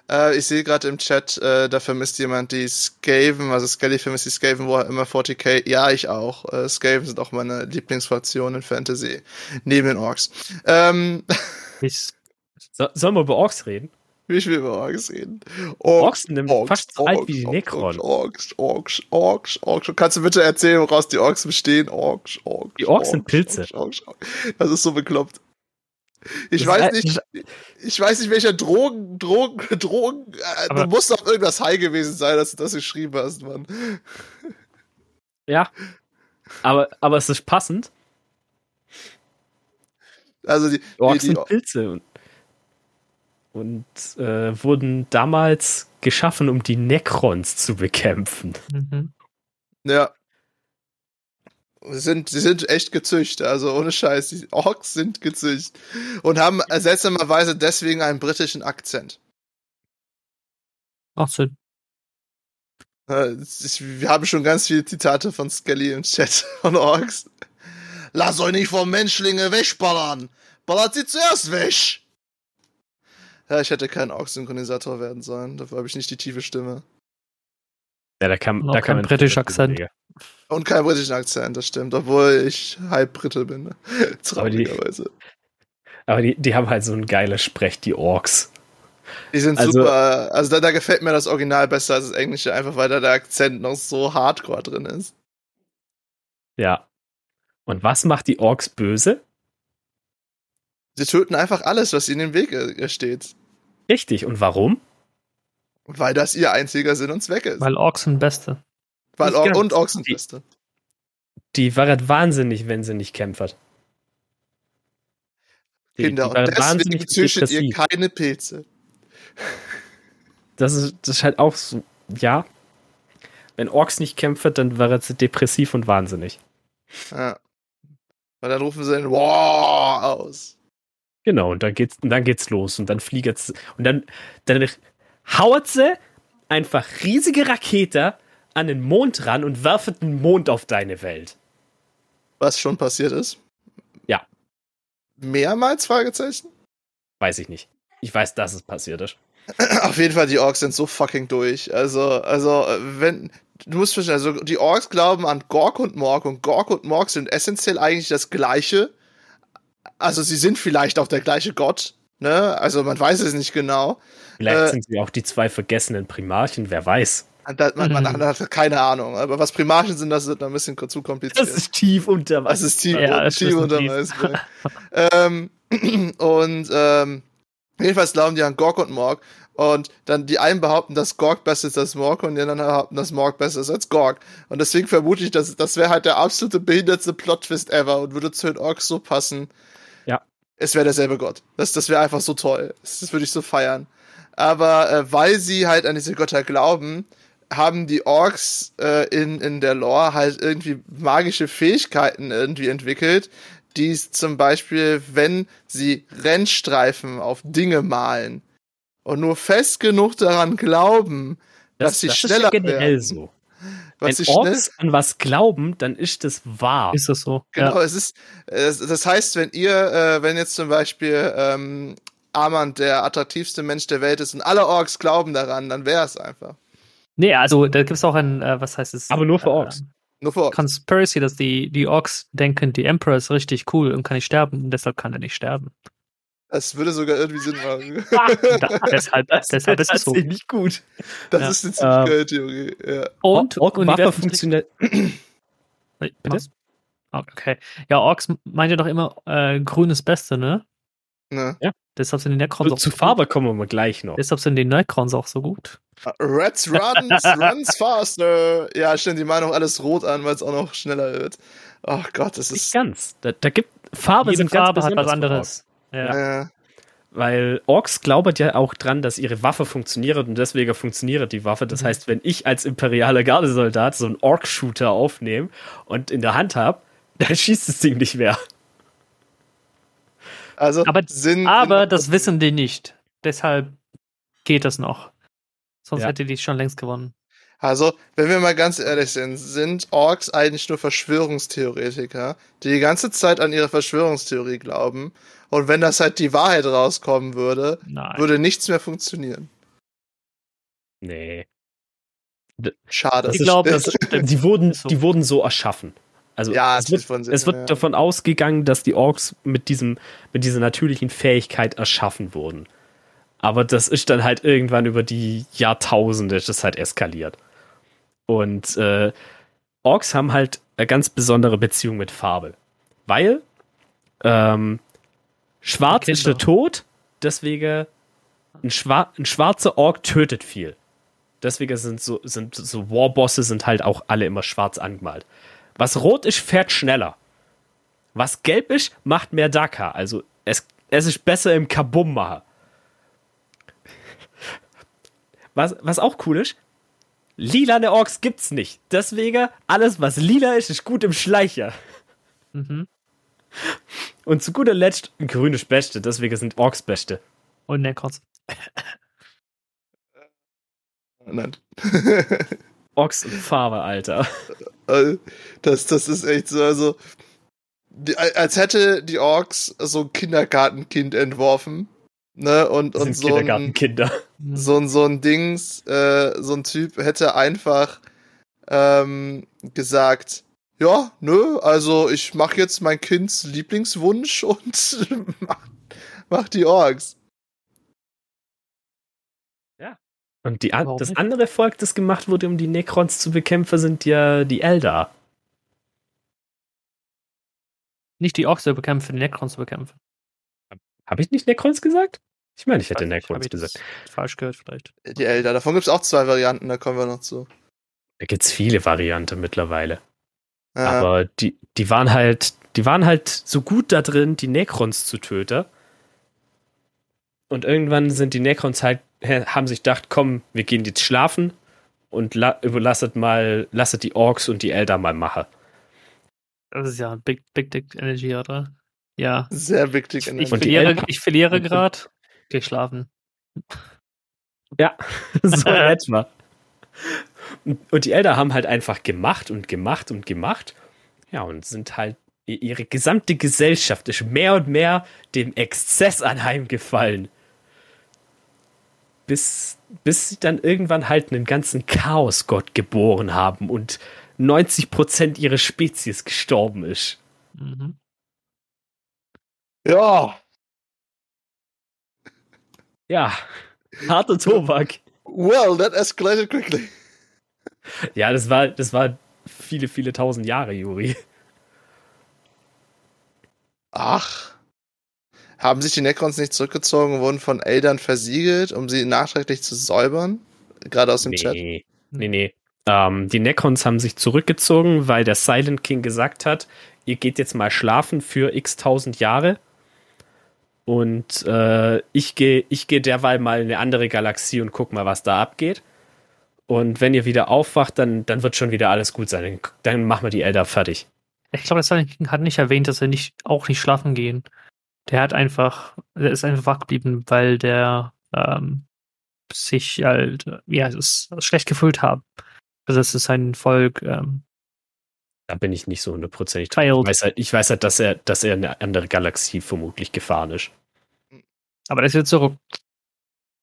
Äh, ich sehe gerade im Chat, äh, da vermisst jemand die Skaven, also Skelly vermisst die Skaven, wo er immer 40k. Ja, ich auch. Äh, Skaven sind auch meine Lieblingsfraktion in Fantasy. Neben den Orks. Ähm, Ich, So, sollen wir über Orks reden? ich will über Orks reden. Orks sind fast so alt wie die Necron. Orks, Orks, Orks, Orks. Kannst du bitte erzählen, woraus die Orks bestehen? Orks, Orks. Die Orks sind Pilze. Orks, Orks, Orks. Das ist so bekloppt. Ich weiß nicht, ich weiß nicht, welcher Drogen, Drogen, Drogen, äh, du musst auf irgendwas high gewesen sein, dass du das geschrieben hast, Mann. Ja. Aber, aber es ist passend. Also die, Orks sind Pilze und, äh, wurden damals geschaffen, um die Necrons zu bekämpfen. mhm. ja. Sie sind, sie sind echt gezüchtet, also ohne Scheiß. Die Orks sind gezüchtet. Und haben seltsamerweise deswegen einen britischen Akzent. Ach so. Äh, Ich, wir haben schon ganz viele Zitate von Skelly im Chat von Orks. Lass euch nicht vom Menschlinge wegballern. Ballert sie zuerst weg. Ja, ich hätte kein Orks-Synchronisator werden sollen. Dafür habe ich nicht die tiefe Stimme. Ja, da auch da kann kein britischer Akzent. Und keinen britischen Akzent, das stimmt. Obwohl ich halb Brite bin. Ne? Aber die- Traurigerweise. Aber die, die haben halt so ein geiles Sprech, die Orks. Die sind Also- super. Also da, da gefällt mir das Original besser als das Englische, einfach weil da der Akzent noch so hardcore drin ist. Ja. Und was macht die Orks böse? Sie töten einfach alles, was ihnen im Weg äh, steht. Richtig. Und warum? Weil das ihr einziger Sinn und Zweck ist. Weil Orks sind Beste. Weil Or ganz. und Orks sind Die- Beste. Die wäret wahnsinnig, wenn sie nicht kämpfert. Die, Kinder. die Und deswegen wahnsinnig züchtet ihr keine Pilze. Das ist, das ist halt auch so, ja. Wenn Orks nicht kämpfen, dann wäre sie depressiv und wahnsinnig. Ja. Und dann rufen sie den Wow aus. Genau, und dann geht's, und dann geht's los und dann fliegt und dann, dann haut sie einfach riesige Rakete an den Mond ran und werfen den Mond auf deine Welt. Was schon passiert ist. Ja. Mehrmals Fragezeichen? Weiß ich nicht. Ich weiß, dass es passiert ist. Auf jeden Fall, die Orks sind so fucking durch. Also, also, wenn, du musst verstehen, also, die Orks glauben an Gork und Morg und Gork und Morg sind essentiell eigentlich das Gleiche. Also, sie sind vielleicht auch der gleiche Gott, ne? Also, man weiß es nicht genau. Vielleicht Äh, sind sie auch die zwei vergessenen Primarchen, wer weiß. Da, man, man, Mhm. hat keine Ahnung. Aber was Primarchen sind, das ist ein bisschen zu kompliziert. ist tief unter Das ist tief, Ja, das tief ist unter tief. Eisberg. ähm, und ähm, jedenfalls glauben die an Gork und Morg. Und dann die einen behaupten, dass Gork besser ist als Morg und die anderen behaupten, dass Morg besser ist als Gork. Und deswegen vermute ich, dass das wäre halt der absolute behindertste Plot-Twist ever und würde zu den Orks so passen. Es wäre derselbe Gott. Das, das wäre einfach so toll. Das, das würde ich so feiern. Aber äh, weil sie halt an diese Götter glauben, haben die Orks äh, in, in der Lore halt irgendwie magische Fähigkeiten irgendwie entwickelt, die zum Beispiel, wenn sie Rennstreifen auf Dinge malen und nur fest genug daran glauben, dass sie schneller ist ja generell werden. so. Was Wenn Orks an was glauben, dann ist das wahr. Ist das so? Genau, Ja. es ist, das heißt, wenn ihr, äh, wenn jetzt zum Beispiel ähm, Armand der attraktivste Mensch der Welt ist und alle Orks glauben daran, dann wäre es einfach. Nee, also da gibt es auch ein, äh, was heißt es? Aber nur für Orks. Äh, Nur für Orks. Conspiracy, dass die, die Orks denken, die Emperor ist richtig cool und kann nicht sterben und deshalb kann er nicht sterben. Das würde sogar irgendwie Sinn machen. Da, deshalb, deshalb ist es so. nicht gut. Das Ja. ist eine ziemlich Ähm, geile Theorie. Ja. Und, Ork und die Waffe funktioniert. Bitte? Ah, Okay. Ja, Orks meint ja doch immer, äh, grün ist Beste, ne? Ne? Deshalb sind die Necrons auch Zu so Farbe kommen wir gleich noch. Gut. Deshalb sind die Necrons auch so gut. Reds runs, runs faster. Ja, stellen die Meinung alles rot an, weil es auch noch schneller wird. Oh Gott, das Nicht ist. ganz. Da, da gibt Farbe Jede sind ganz Farbe hat was anderes. Ja. Äh, Weil Orks glauben ja auch dran, dass ihre Waffe funktioniert und deswegen funktioniert die Waffe. Das Mhm. heißt, wenn ich als imperialer Gardesoldat so einen Ork-Shooter aufnehme und in der Hand habe, dann schießt das Ding nicht mehr. also Aber- sind, Aber sind, das wissen die nicht. Deshalb geht das noch. Sonst Ja. hätte die schon längst gewonnen. Also, wenn wir mal ganz ehrlich sind, sind Orks eigentlich nur Verschwörungstheoretiker, die die ganze Zeit an ihre Verschwörungstheorie glauben. Und wenn das halt die Wahrheit rauskommen würde, Nein. würde nichts mehr funktionieren. Nee. Schade. Ich glaube. Die wurden, So. die wurden so erschaffen. Also Ja, es wird, Sinn, es wird ja. davon ausgegangen, dass die Orks mit diesem, mit dieser natürlichen Fähigkeit erschaffen wurden. Aber das ist dann halt irgendwann über die Jahrtausende ist das halt eskaliert. Und äh, Orks haben halt eine ganz besondere Beziehung mit Farbe. Weil ähm, Schwarz ist der. Tod, deswegen ein, Schwa ein schwarzer Ork tötet viel. Deswegen sind so, sind so Warbosse sind halt auch alle immer schwarz angemalt. Was rot ist, fährt schneller. Was gelb ist, macht mehr Daka. Also es, es ist besser im Kabum machen. Was, was auch cool ist, lilane Orks gibt's nicht. Deswegen, alles was lila ist, ist gut im Schleicher. Mhm. Und zu guter Letzt, grün ist Beste, deswegen sind Orks Beste. Und Necrons. Nein. Orks und Farbe, Alter. Also, das, das ist echt so, also, die, als hätte die Orks so ein Kindergartenkind entworfen, ne, und, Das und sind so ein, Kindergartenkinder. so ein, so ein Dings, äh, so ein Typ hätte einfach, ähm, gesagt, ja, nö, also ich mach jetzt mein Kinds Lieblingswunsch und mach, mach die Orks. Und die, an, Warum das nicht? andere Volk, das gemacht wurde, um die Necrons zu bekämpfen, sind ja die Eldar. Nicht die Orks zu bekämpfen, die Necrons zu bekämpfen. Habe ich nicht Necrons gesagt? Ich meine, ich hätte Necrons gesagt. Falsch gehört vielleicht. Die Elder, davon gibt's auch zwei Varianten, da kommen wir noch zu. Da gibt's viele Varianten mittlerweile. Aber die, die waren halt, die waren halt so gut da drin, die Necrons zu töten. Und irgendwann sind die Necrons halt, haben sich gedacht, komm, wir gehen jetzt schlafen und la überlasset mal, lasset die Orks und die Eldar mal machen. Das ist ja Big, Big Dick Energy, oder? Ja. Sehr wichtig. in Ich Und die verliere, ich verliere gerade. Geh schlafen. Ja, so etwa. Und die Elder haben halt einfach gemacht und gemacht und gemacht. Ja, und sind halt, ihre gesamte Gesellschaft ist mehr und mehr dem Exzess anheimgefallen. Bis, bis sie dann irgendwann halt einen ganzen Chaosgott geboren haben und 90% ihrer Spezies gestorben ist. Mhm. Ja, Ja, harter Tobak. Well, that escalated quickly. Ja, das war, das war viele, viele tausend Jahre, Juri. Ach. Haben sich die Necrons nicht zurückgezogen und wurden von Eldern versiegelt, um sie nachträglich zu säubern? Gerade aus dem Chat. Nee, nee, nee. Ähm, die Necrons haben sich zurückgezogen, weil der Silent King gesagt hat, ihr geht jetzt mal schlafen für x tausend Jahre. Und äh, ich gehe ich geh derweil mal in eine andere Galaxie und guck mal, was da abgeht. Und wenn ihr wieder aufwacht, dann, dann wird schon wieder alles gut sein. Dann, machen wir die Elder fertig. Ich glaube, das hat nicht erwähnt, dass er nicht, auch nicht schlafen gehen. Der hat einfach, der ist einfach wach geblieben, weil der ähm, sich halt, äh, ja, es schlecht gefühlt haben. Also das ist sein Volk, ähm, Da bin ich nicht so hundertprozentig dran. Ich weiß halt, ich weiß halt dass, er, dass er in eine andere Galaxie vermutlich gefahren ist. aber der ist jetzt zurück.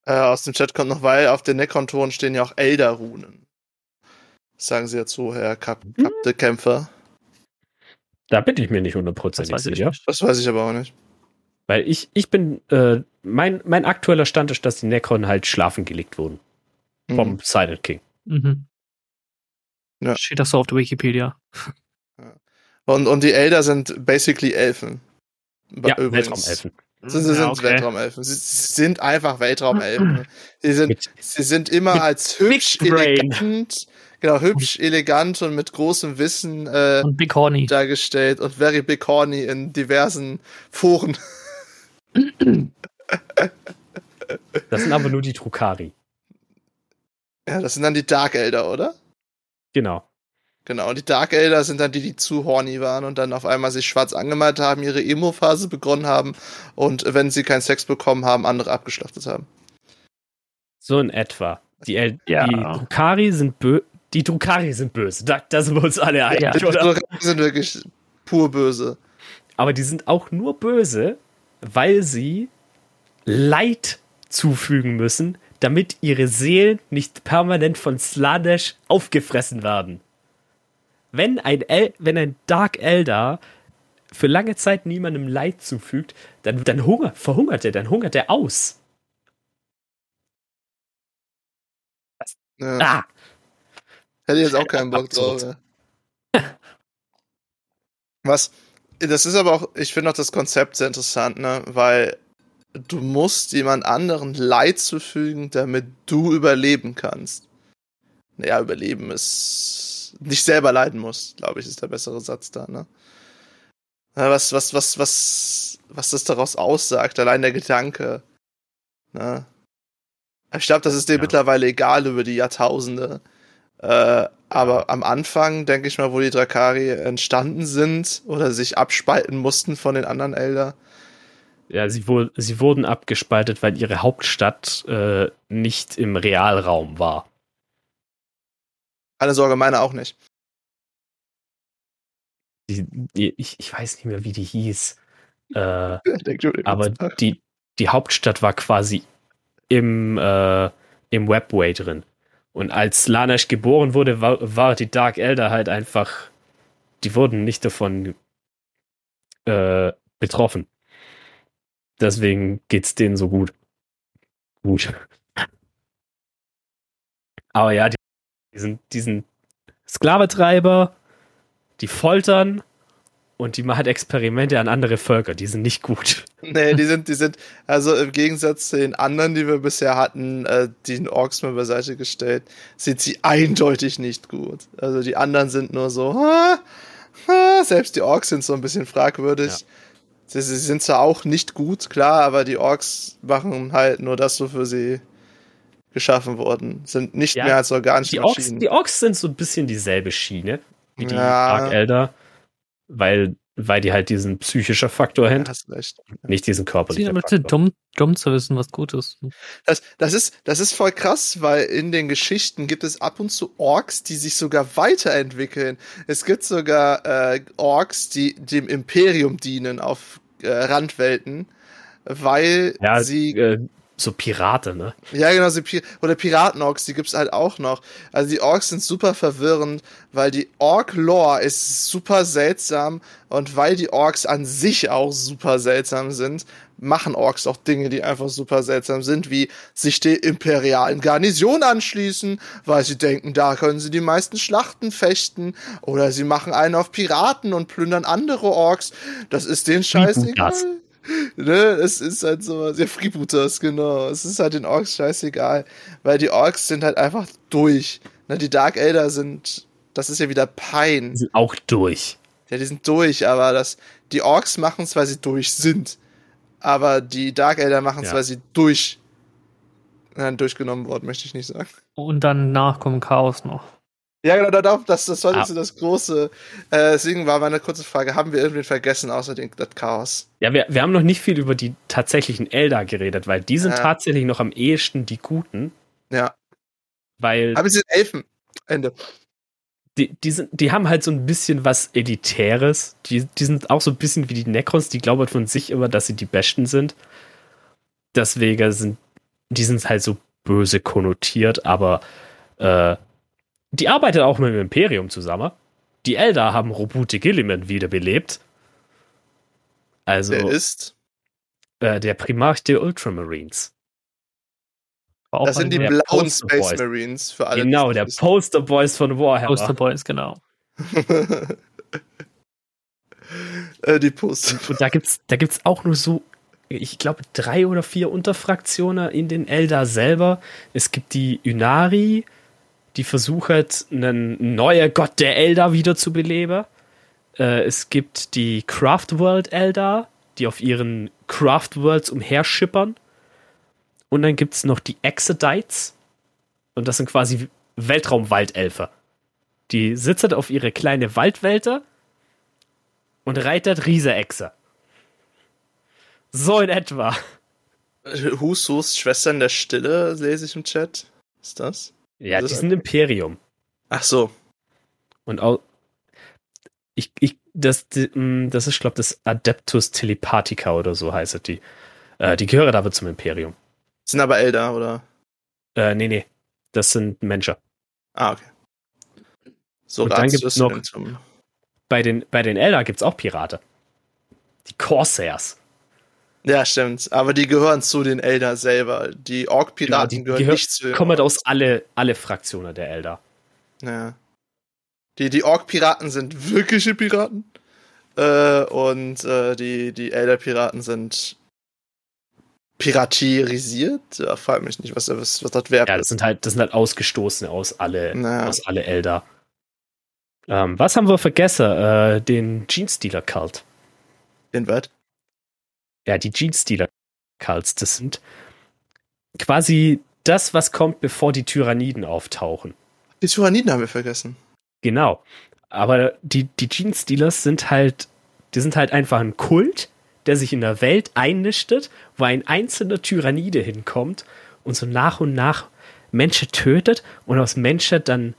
Äh, aus dem Chat kommt noch, weil auf den Necron-Toren stehen ja auch Elder-Runen. Das sagen sie dazu, Herr Kap Hm? Kapte Kämpfer. Da bin ich mir nicht Das hundertprozentig sicher. nicht. Das weiß ich aber auch nicht. Weil ich, ich bin, äh, mein, mein aktueller Stand ist, dass die Necron halt schlafen gelegt wurden. Mhm. Vom Silent King. Mhm. Ja. Steht das so auf der Wikipedia. Und, und die Elder sind basically Elfen. Ja, Übrigens. Weltraumelfen. Sie, sind Ja, okay. Weltraumelfen. Sie, sie sind einfach Weltraumelfen. sie, sind, Mit- sie sind immer als hübsch, elegant, genau, hübsch, elegant und mit großem Wissen äh, Und Big Horny. dargestellt und very big horny in diversen Foren. Das sind aber nur die Trukari. Ja, das sind dann die Dark Elder, oder? Genau. Genau, und die Dark Elder sind dann die, die zu horny waren und dann auf einmal sich schwarz angemalt haben, ihre Emo-Phase begonnen haben und wenn sie keinen Sex bekommen haben, andere abgeschlachtet haben. So in etwa. Die, El Ja. die Drukari sind bö die Drukari sind böse. Da, da sind wir uns alle einig, Ja. Die oder? Drukari sind wirklich pur böse. Aber die sind auch nur böse, weil sie Leid zufügen müssen, damit ihre Seelen nicht permanent von Slanesh aufgefressen werden. Wenn ein, El wenn ein Dark Elder für lange Zeit niemandem Leid zufügt, dann, dann hunger, verhungert er, dann hungert er aus. Ja. Ah, Hätte ich jetzt auch keinen Bock drauf. Ja. Was, das ist aber auch, ich finde auch das Konzept sehr interessant, ne, weil du musst jemand anderen Leid zufügen, damit du überleben kannst. Naja, überleben ist nicht selber leiden musst, glaube ich, ist der bessere Satz da, ne? Was, was, was, was, was das daraus aussagt, allein der Gedanke, ne? Ich glaube, das ist dir Ja. mittlerweile egal über die Jahrtausende. Äh, aber am Anfang, denke ich mal, wo die Drakari entstanden sind oder sich abspalten mussten von den anderen Elder. Ja, sie, wohl, sie wurden abgespaltet, weil ihre Hauptstadt äh, nicht im Realraum war. Keine Sorge, meine auch nicht. Die, die, ich, ich weiß nicht mehr, wie die hieß. Äh, aber die, die Hauptstadt war quasi im, äh, im Webway drin. Und als Slanesh geboren wurde, war, war die Dark Elder halt einfach, die wurden nicht davon äh, betroffen. Deswegen geht's denen so gut. Gut. Aber ja, die, die sind, die sind Sklaventreiber, die foltern und die machen Experimente an andere Völker. Die sind nicht gut. Nee, die sind, die sind, also im Gegensatz zu den anderen, die wir bisher hatten, äh, den Orks mal beiseite gestellt, sind sie eindeutig nicht gut. Also die anderen sind nur so, ha, ha, selbst die Orks sind so ein bisschen fragwürdig. Ja. Sie, sie sind zwar auch nicht gut, klar, aber die Orks machen halt nur das, wofür sie geschaffen wurden. Sind nicht Ja, mehr als organische Die Orks, Maschinen. die Orks sind so ein bisschen dieselbe Schiene wie die Ja. Dark Elder, weil, weil die halt diesen psychischer Faktor Ja, haben, hast recht. nicht diesen körperlichen Faktor. dumm, dumm zu wissen, was gut ist. Das, das, ist, das ist voll krass, weil in den Geschichten gibt es ab und zu Orks, die sich sogar weiterentwickeln. Es gibt sogar äh, Orks, die dem Imperium dienen auf äh, Randwelten, weil Ja, sie äh, so Pirate, ne? ja, genau, so Pi oder Piraten-Orks, die gibt's halt auch noch. Also die Orks sind super verwirrend, weil die Ork-Lore ist super seltsam und weil die Orks an sich auch super seltsam sind, machen Orks auch Dinge, die einfach super seltsam sind, wie sich der imperialen Garnison anschließen, weil sie denken, da können sie die meisten Schlachten fechten, oder sie machen einen auf Piraten und plündern andere Orks. Das ist denen scheißegal. Freebooters. Ne, es ist halt so, ja, Freebooters, genau. Es ist halt den Orks scheißegal, weil die Orks sind halt einfach durch. Ne, die Dark Elder sind, das ist ja wieder Die Pein. sind auch durch. Ja, die sind durch, aber das, die Orks machen es, weil sie durch sind. Aber die Dark Elder machen es, Ja. weil sie durch, nein, durchgenommen wurden, möchte ich nicht sagen. Und danach kommt Chaos noch. Ja, genau, da- das, das war Ah. so das große. Äh, deswegen war meine kurze Frage, haben wir irgendwen vergessen, außer den, das Chaos? Ja, wir, wir haben noch nicht viel über die tatsächlichen Elder geredet, weil die sind Ja. tatsächlich noch am ehesten die Guten, Ja. weil Aber sie sind Elfen. Ende. die, die, sind, die haben halt so ein bisschen was Elitäres. Die, die sind auch so ein bisschen wie die Necrons, die glauben von sich immer, dass sie die Besten sind. Deswegen sind, die sind halt so böse konnotiert, aber äh, die arbeiten auch mit dem Imperium zusammen. Die Elder haben Robute Gilliman wiederbelebt. Also Der ist. äh, der Primarch der Ultramarines. War auch Das sind die blauen Poster Space Boys. Marines für alle. Genau, der Poster Boys von Warhammer. Poster Boys, genau. äh, die Poster. Und da gibt's, da gibt's auch nur so, ich glaube, drei oder vier Unterfraktionen in den Elder selber. Es gibt die Unari, die versucht, einen neuen Gott der Elder wieder zu beleben. Äh, es gibt die Craft World Elder, die auf ihren Craft Worlds umherschippern. Und dann gibt's noch die Exodites. Und das sind quasi Weltraumwaldelfer. Die sitzen auf ihre kleine Waldwälder und reitet Riese-Echse. So in etwa. Husus Schwestern der Stille, lese ich im Chat. Ist das? Ja, Das die ist sind Imperium. Ach so. Und auch. Ich, ich, das, mm, das ist, glaube das Adeptus Telepathica oder so heißt die. Äh, die gehören aber zum Imperium. Sind aber Elder, oder? Äh, nee, nee. Das sind Menschen. Ah, okay. So Und dann gibt's es noch- Bei den, bei den Elder gibt's auch Pirate. Die Corsairs. Ja, stimmt. Aber die gehören zu den Elder selber. Die Ork-Piraten Genau, die gehören gehör- nicht zu den Kommen aus alle, alle Fraktionen der Elder. Ja. Die, die Ork-Piraten sind wirkliche Piraten. Äh, und äh, die, die Elder-Piraten sind piratierisiert. Ja, frag mich nicht, was, was, was das Verb Ja, das sind halt, das sind halt Ausgestoßene aus alle, Ja. aus alle Elder. Ähm, was haben wir vergessen? Äh, den Jeans-Stealer-Cult. In was? Ja, die Jeans-Stealer-Cults, das sind quasi das, was kommt, bevor die Tyranniden auftauchen. Die Tyranniden haben wir vergessen. Genau. Aber die, die Gene-Stealers sind halt, die sind halt einfach ein Kult, der sich in der Welt einnistet, wo ein einzelner Tyrannide hinkommt und so nach und nach Menschen tötet und aus Menschen dann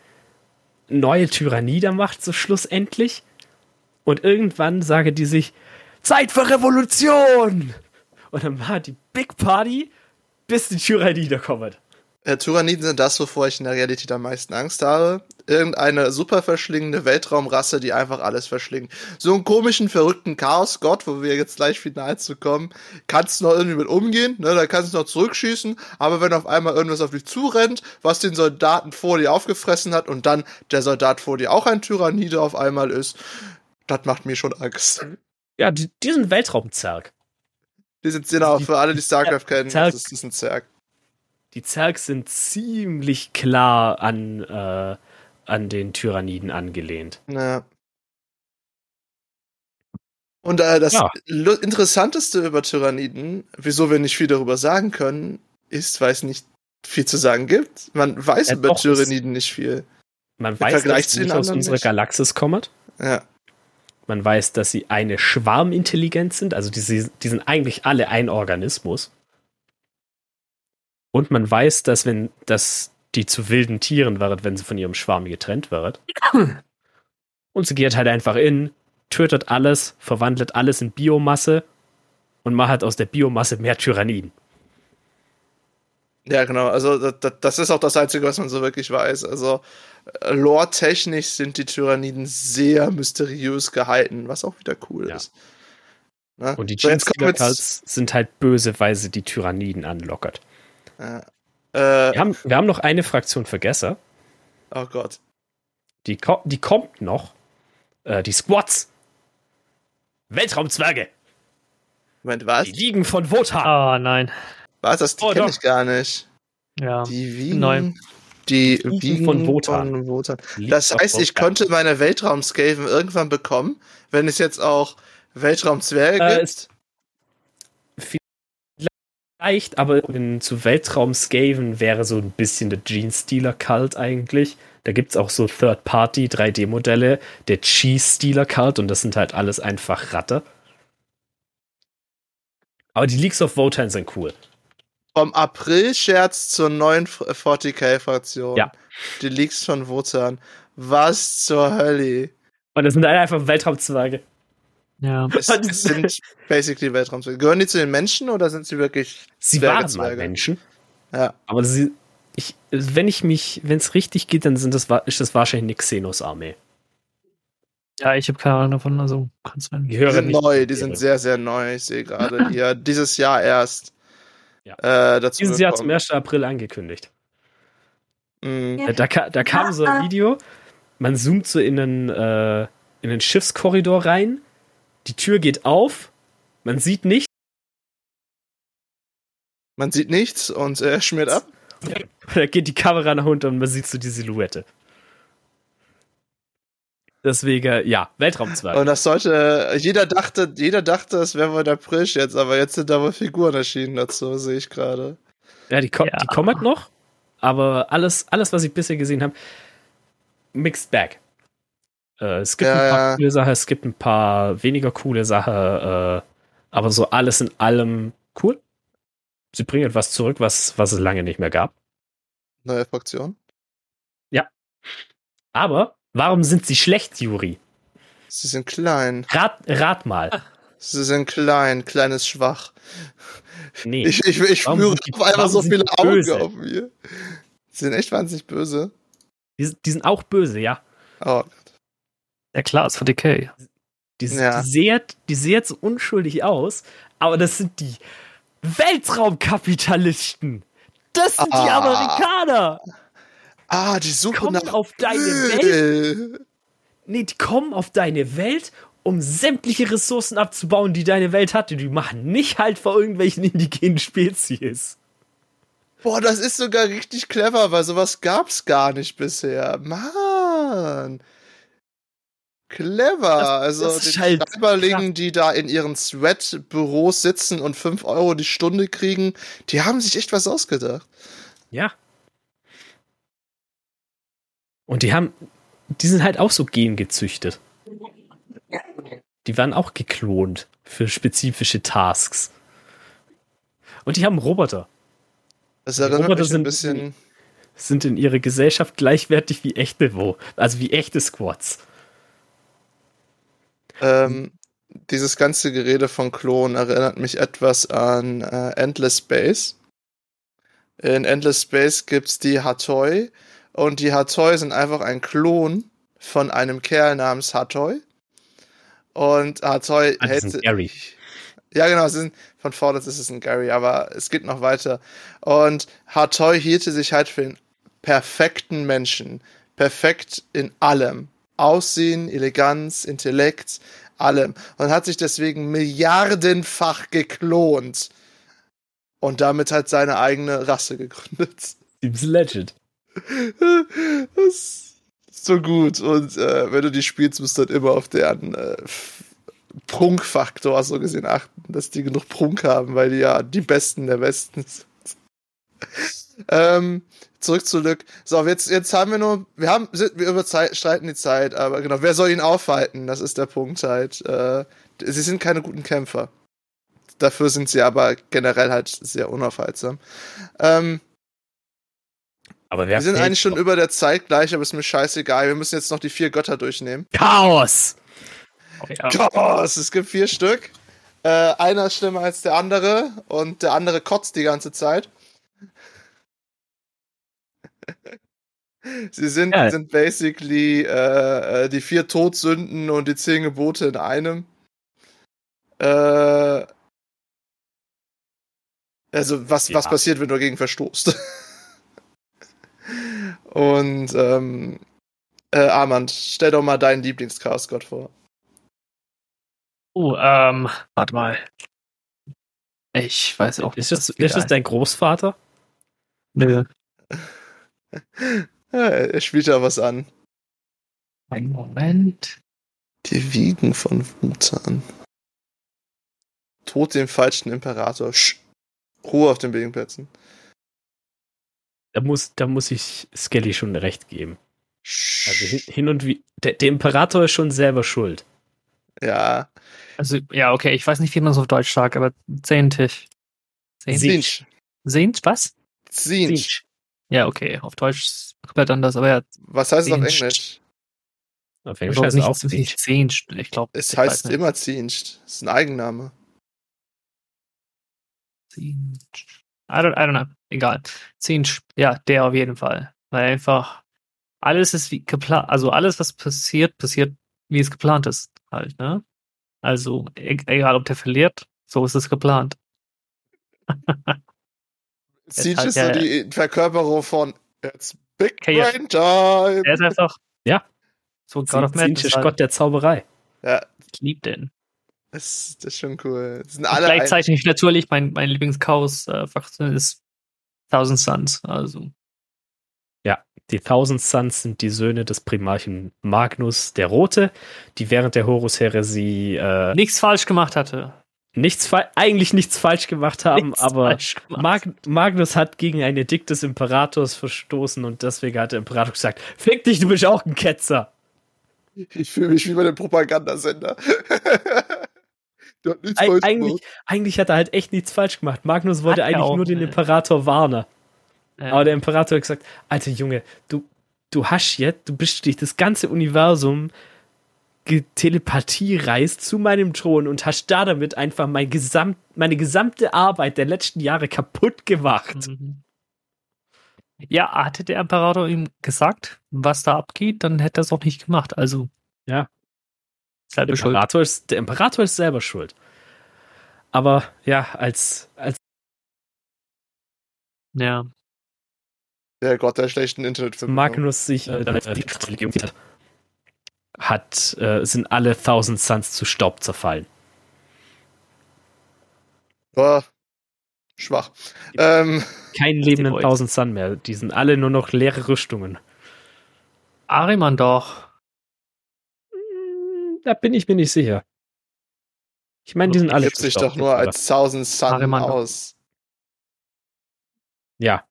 neue Tyrannide macht, so schlussendlich. Und irgendwann sagen die sich, Zeit für Revolution! Und dann war die Big Party, bis die Tyrannide kommen. Äh, Tyranniden sind das, wovor ich in der Realität am meisten Angst habe. Irgendeine super verschlingende Weltraumrasse, die einfach alles verschlingt. So einen komischen, verrückten Chaos-Gott, wo wir jetzt gleich final zu kommen, kannst du noch irgendwie mit umgehen, ne? Da kannst du noch zurückschießen, aber wenn auf einmal irgendwas auf dich zurennt, was den Soldaten vor dir aufgefressen hat und dann der Soldat vor dir auch ein Tyrannide auf einmal ist, das macht mir schon Angst. Ja, die, die sind Weltraumzerg. Die sind genau, für alle, die StarCraft kennen, Zerg- das ist, das ein Zerg. Die Zergs sind ziemlich klar an, äh, an den Tyranniden angelehnt. Ja. Und äh, das Ja. Interessanteste über Tyranniden, wieso wir nicht viel darüber sagen können, ist, weil es nicht viel zu sagen gibt. Man weiß Ja, über es- Tyranniden nicht viel. Man Im weiß, Vergleich dass nicht aus unserer. Galaxis kommen. Ja. Man weiß, dass sie eine Schwarmintelligenz sind. Also die, die sind eigentlich alle ein Organismus. Und man weiß, dass wenn dass die zu wilden Tieren werden, wenn sie von ihrem Schwarm getrennt wird. Und sie geht halt einfach in, tötet alles, verwandelt alles in Biomasse und macht aus der Biomasse mehr Tyranniden. Ja, genau. Also das, das ist auch das Einzige, was man so wirklich weiß. Also äh, lore-technisch sind die Tyranniden sehr mysteriös gehalten, was auch wieder cool Ja. ist. Ne? Und die So, Jeans sind halt böse, weil sie die Tyranniden anlockert. Äh, Wir haben, wir haben noch eine Fraktion vergessen. Oh Gott. Die, ko die kommt noch. Äh, die Squats. Weltraumzwerge. Moment, was? Die liegen von Wotan. Ah, nein. Was? Das Oh, kenne ich gar nicht. Ja. Die wiegen. Nein. Die Wiegen wiegen von Wotan. von Wotan. Das heißt, ich könnte meine Weltraumskaven irgendwann bekommen, wenn es jetzt auch Weltraumzwerge Äh, gibt. Vielleicht, aber in, zu Weltraumskaven wäre so ein bisschen der Gene-Stealer-Cult eigentlich. Da gibt es auch so Third-Party 3D-Modelle, der Cheese-Stealer-Cult und das sind halt alles einfach Ratte. Aber die Leaks of Wotan sind cool. Vom April-Scherz zur neuen F- 40k-Fraktion. Ja. Die Leaks von Wotan. Was zur Hölle? Und das sind halt einfach Weltraumzwerge. Ja. Es, es sind basically Weltraumzwerge. Gehören die zu den Menschen oder sind sie wirklich Sie waren mal? Menschen. Ja. Aber sie, ich, wenn ich mich, wenn es richtig geht, dann sind das, ist das wahrscheinlich eine Xenos-Armee. Ja, ich habe keine Ahnung davon, also kann es sein. Die Die sind nicht neu, die sind sehr, sehr neu. Ich sehe gerade hier dieses Jahr erst. Ja. Äh, dazu Dieses Jahr zum gekommen. 1. April angekündigt. Mm, Äh, Da, da kam so ein Video, man zoomt so in einen, äh, in einen Schiffskorridor rein, die Tür geht auf, man sieht nichts, Man sieht nichts und er schmiert ab. da geht die Kamera nach unten und man sieht so die Silhouette. Deswegen, ja, Weltraumzwerg. Und das sollte, jeder dachte, jeder dachte, es wäre wohl der Prisch jetzt, aber jetzt sind da wohl Figuren erschienen dazu, sehe ich gerade. Ja, die, ko Ja. die kommen noch, aber alles, alles, was ich bisher gesehen habe, mixed bag. Äh, es gibt Ja, ein paar ja. coole Sachen, es gibt ein paar weniger coole Sachen, äh, aber so alles in allem cool. Sie bringen etwas zurück, was, was es lange nicht mehr gab. Neue Fraktion. Aber warum sind sie schlecht, Juri? Sie sind klein. Rat, rat mal. Sie sind klein, kleines Schwach. Nee. Ich, ich, ich spüre die- auf einmal so viele die Augen böse? auf mir. Sie sind echt wahnsinnig böse. Die, die sind auch böse, ja. Oh, Ja klar, ist für Decay. Die, Ja. die, sehen, die jetzt so unschuldig aus, aber das sind die Weltraumkapitalisten. Das sind die Ah. Amerikaner. Ah, die suchen Kommen nach auf deine Öl. Nee, die kommen auf deine Welt, um sämtliche Ressourcen abzubauen, die deine Welt hatte. Die machen nicht halt vor irgendwelchen indigenen Spezies. Boah, das ist sogar richtig clever, weil sowas gab's gar nicht bisher. Mann. Clever. Das- also das ist halt Schreiberlingen, die da in ihren Sweat-Büros sitzen und 5 Euro die Stunde kriegen, die haben sich echt was ausgedacht. Ja. Und die haben, die sind halt auch so gengezüchtet. Die werden auch geklont für spezifische Tasks. Und die haben Roboter. Das erinnert Roboter mich ein sind- bisschen. Sind in ihrer Gesellschaft gleichwertig wie echte Wo, also wie echte Squads. Ähm, dieses ganze Gerede von Klonen erinnert mich etwas an äh, Endless Space. In Endless Space gibt's die Hatoi und die Hatoi sind einfach ein Klon von einem Kerl namens Hatoi. Und Hatoi Ah, ein Gary. Ja, genau, es sind, von vorne ist es ein Gary, aber es geht noch weiter. Und Hatoi hielte sich halt für den perfekten Menschen. Perfekt in allem. Aussehen, Eleganz, Intellekt, allem. Und hat sich deswegen milliardenfach geklont. Und damit halt seine eigene Rasse gegründet. Seems legend. Das ist so gut. Und äh, wenn du die spielst, musst du halt immer auf deren äh, Prunkfaktor so gesehen achten, dass die genug Prunk haben, weil die ja die Besten der Besten sind. ähm, zurück zu Lück. So, jetzt, jetzt haben wir nur, wir haben, wir überstreiten die Zeit, aber genau, wer soll ihn aufhalten? Das ist der Punkt halt. Äh, sie sind keine guten Kämpfer. Dafür sind sie aber generell halt sehr unaufhaltsam. Ähm, Aber wer wir sind eigentlich schon doch? über der Zeit gleich, aber ist mir scheißegal. Wir müssen jetzt noch die vier Götter durchnehmen. Chaos! Ja. Chaos! Es gibt vier Stück. Äh, einer ist schlimmer als der andere und der andere kotzt die ganze Zeit. Sie sind, Ja. sind basically äh, äh, die vier Todsünden und die zehn Gebote in einem. Äh, also was, was Ja. passiert, wenn du dagegen verstoßt. und ähm, äh, Armand, stell doch mal deinen Lieblings-Chaos-Gott vor. Oh, ähm, warte mal. Ich weiß auch Ist nicht. das, was ist das dein Großvater? Nö. Ja, er spielt ja was an. Einen Moment. Die Wiegen von Wutan. Tod dem falschen Imperator. Sch. Ruhe auf den Begenplätzen. Da muss, da muss ich Skelly schon recht geben. Also hin, hin und wie. Der, der Imperator ist schon selber schuld. ja. Also, ja, okay, ich weiß nicht, wie man es auf Deutsch sagt, aber zehntig. Zehn- Sie- Zinsch. Sehnt, was? Zinsch. Ja, okay, auf Deutsch komplett anders, aber ja, Was heißt es auf. Englisch? Auf ich Englisch glaube heißt es nicht, auch nicht, nicht zehnt, ich glaube. Es heißt immer Zinsch. Das ist ein Eigenname. Zinsch. I don't, I don't know. Egal. Zinsch. Ja, der auf jeden Fall. Weil einfach alles ist wie geplant. Also alles, was passiert, passiert, wie es geplant ist. Halt, ne? Also, e egal ob der verliert, so ist es geplant. Zinsch halt ist so ja- die Verkörperung von It's Big Okay, ja. Brain Time. Er ist einfach. Ja. So God of Zinsch Madness. ist Halt. Gott der Zauberei. Ja, Ich lieb den. Das, das ist schon cool. Das sind alle ein, gleichzeitig natürlich mein, mein Lieblingschaos-Fraktion ist Thousand Suns. Also, Die Thousand Sons sind die Söhne des Primarchen Magnus der Rote, die während der Horus-Heresie äh, nichts falsch gemacht hatte. nichts eigentlich nichts falsch gemacht haben, Nichts aber gemacht. Mag Magnus hat gegen ein Edikt des Imperators verstoßen und deswegen hat der Imperator gesagt: Fick dich, du bist auch ein Ketzer. Ich fühle mich wie bei dem Propagandasender. du hast nichts Eig falsch eigentlich, gemacht. eigentlich hat er halt echt nichts falsch gemacht. Magnus wollte Hat eigentlich auch, nur den ne? Imperator warnen. Ja. Aber der Imperator hat gesagt, alter Junge, du, du hast jetzt, du bist durch das ganze Universum Telepathie reist zu meinem Thron und hast da damit einfach mein gesamt, meine gesamte Arbeit der letzten Jahre kaputt gemacht. Mhm. Ja, hatte der Imperator ihm gesagt, was da abgeht, dann hätte er es auch nicht gemacht. Also. Ja. Selbe Der. Imperator, ist, der Imperator ist selber schuld. Aber ja, als, als Ja. Der Gott der schlechten Internetverbindung. Magnus sich äh, dann, äh, hat, hat äh, sind alle Thousand Suns zu Staub zerfallen. Boah, schwach. Ähm, Kein lebenden. Thousand Sun mehr. Die sind alle nur noch leere Rüstungen. Ariman doch. Da bin ich mir nicht sicher. Ich meine, die sind alle gibt sich doch nur als Thousand Sun aus. Ja.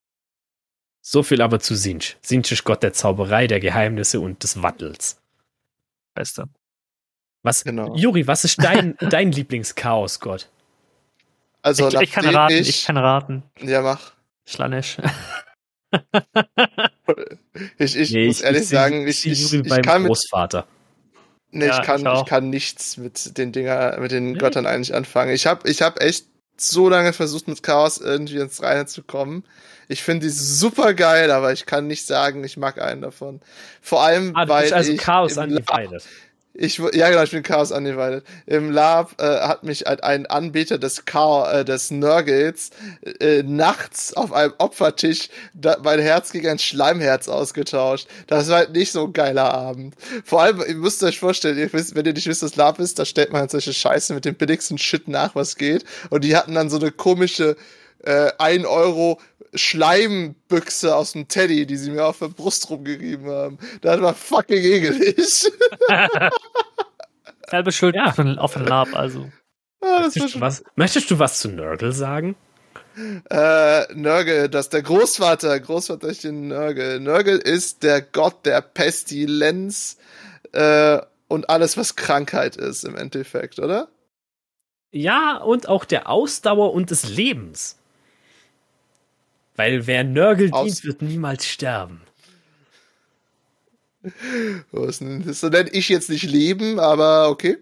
So viel aber zu Sinch. Sinch ist Gott der Zauberei, der Geheimnisse und des Wattels. Beste. Was, Genau. Juri, was ist dein, dein Lieblingschaos-Gott? Also, ich, ich kann raten, ich, ich kann raten. Ja, mach. Schlanesh. Ich, ich Nee, muss ehrlich sagen, ich, ich, Juri ich, beim kann mit, Großvater. Nee, Ja, ich, kann, ich ich kann nichts mit den Dinger, mit den Nee. Göttern eigentlich anfangen. Ich habe ich hab echt so lange versucht, mit Chaos irgendwie ins Reine zu kommen. Ich finde die super geil, aber ich kann nicht sagen, ich mag einen davon. Vor allem, Ah, du weil bist also ich Chaos undivided. Ich, ja, genau, ich bin Chaos Undivided. Im Lab äh, hat mich ein, ein Anbieter des Chaos, äh, des Nurgles äh, nachts auf einem Opfertisch da, mein Herz gegen ein Schleimherz ausgetauscht. Das war halt nicht so ein geiler Abend. Vor allem, ihr müsst euch vorstellen, ihr wisst, wenn ihr nicht wisst, was Lab ist, da stellt man halt solche Scheiße mit dem billigsten Shit nach, was geht. Und die hatten dann so eine komische äh, 1 Euro Schleimbüchse aus dem Teddy, die sie mir auf der Brust rumgerieben haben. Das war fucking ekelig. Selbe Schuld Ja. auf den, auf den Lab, also. Ah, das war Möchtest du, was, möchtest du was zu Nurgle sagen? äh, Nurgle, das ist der Großvater, Großvaterchen Nurgle. Nurgle ist der Gott der Pestilenz äh, und alles, was Krankheit ist im Endeffekt, oder? Ja, und auch der Ausdauer und des Lebens. Weil wer Nurgle Aus- dient, wird niemals sterben. Was denn? Das so nenne ich jetzt nicht Leben, aber okay.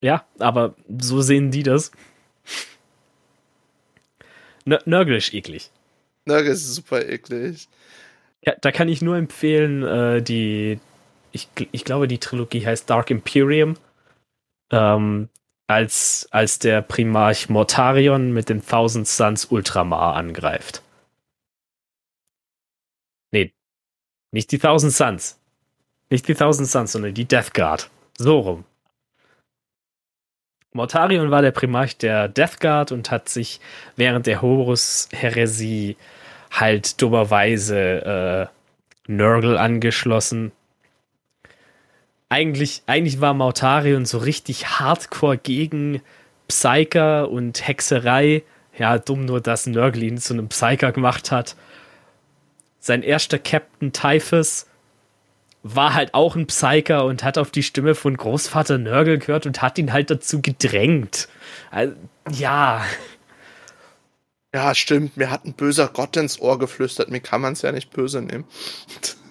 Ja, aber so sehen die das. N Nurgle ist eklig. Nurgle ist super eklig. Ja, da kann ich nur empfehlen, äh, die, ich, ich glaube, die Trilogie heißt Dark Imperium. Ähm, als, als der Primarch Mortarion mit den Thousand Suns Ultramar angreift. Nee, nicht die Thousand Suns. Nicht die Thousand Suns, sondern die Death Guard. So rum. Mortarion war der Primarch der Death Guard und hat sich während der Horus-Häresie halt dummerweise äh, Nurgle angeschlossen. Eigentlich, eigentlich war Mortarion so richtig hardcore gegen Psyker und Hexerei. Ja, dumm nur, dass Nurgle ihn zu einem Psyker gemacht hat. Sein erster Captain Typhus war halt auch ein Psyker und hat auf die Stimme von Großvater Nurgle gehört und hat ihn halt dazu gedrängt. Also, ja, Ja, stimmt. Mir hat ein böser Gott ins Ohr geflüstert. Mir kann man es ja nicht böse nehmen.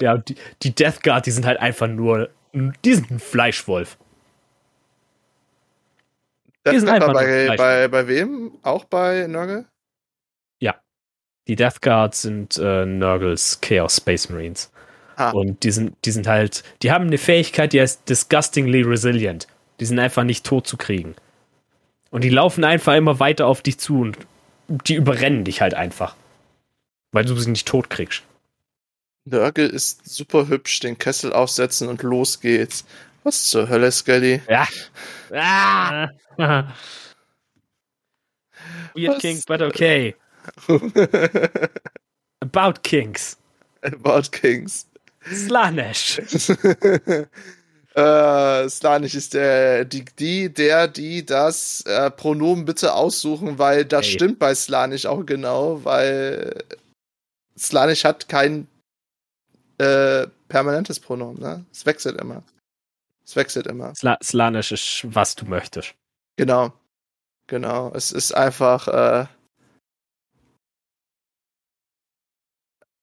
ja, die, die Death Guard, die sind halt einfach nur, die sind ein Fleischwolf. Das sind einfach nur bei, Fleisch. bei, bei wem? Auch bei Nurgle? Die Death Guard sind äh, Nurgles Chaos Space Marines. Ah. Und die sind, die sind halt, die haben eine Fähigkeit, die heißt disgustingly resilient. Die sind einfach nicht tot zu kriegen. Und die laufen einfach immer weiter auf dich zu und die überrennen dich halt einfach. Weil du sie nicht tot kriegst. Nurgle ist super hübsch. Den Kessel aufsetzen und los geht's. Was zur Hölle, Skelly? Ja. Ah! Weird Was? King, but okay. About Kings. About Kings. Slanesh. äh, Slanisch ist der, die, die, der, die, das äh, Pronomen bitte aussuchen, weil das Ey. stimmt bei Slanisch auch genau, weil Slanisch hat kein äh, permanentes Pronomen, ne? Es wechselt immer. Es wechselt immer. Sla Slanesh ist, was du möchtest. Genau. Genau. Es ist einfach, äh,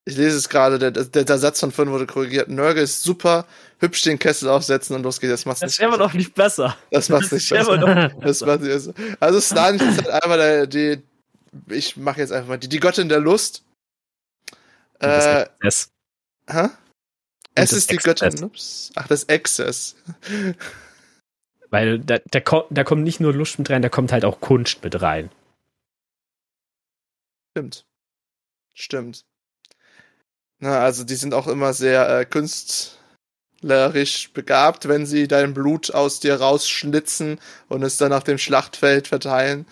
Ich lese es gerade, der, der, der Satz von vorhin wurde korrigiert. Nörgel ist super, hübsch den Kessel aufsetzen und los geht's. Das macht's Das nicht wäre aber doch nicht besser. Das macht's nicht besser. doch Das macht nicht besser. Also Slanich ist halt einfach der, die, ich mache jetzt einfach mal die, die Göttin der Lust. Äh, das hä? Es ist die. Göttin, ups. Ach, das Excess. Weil da, da, da kommt nicht nur Lust mit rein, da kommt halt auch Kunst mit rein. Stimmt. Stimmt. Na, also die sind auch immer sehr äh, künstlerisch begabt, wenn sie dein Blut aus dir rausschlitzen und es dann auf dem Schlachtfeld verteilen.